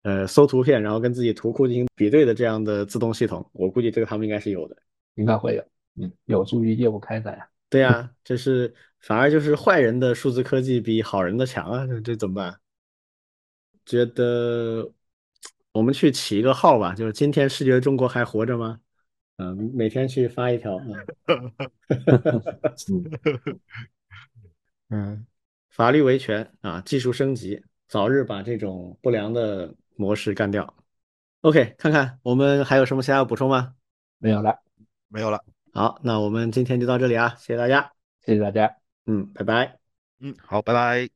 呃，搜图片，然后跟自己图库进行比对的这样的自动系统，我估计这个他们应该是有的，
应该会有，嗯，有助于业务开展呀。
对呀，这是反而就是坏人的数字科技比好人的强啊，这这怎么办？觉得我们去起一个号吧，就是今天视觉中国还活着吗？嗯，每天去发一条。嗯，法律维权啊，技术升级，早日把这种不良的。模式干掉，OK，看看我们还有什么其他要补充吗？
没有了，
没有了。
好，那我们今天就到这里啊，谢谢大家，
谢谢大家，
嗯，拜拜，
嗯，好，拜拜。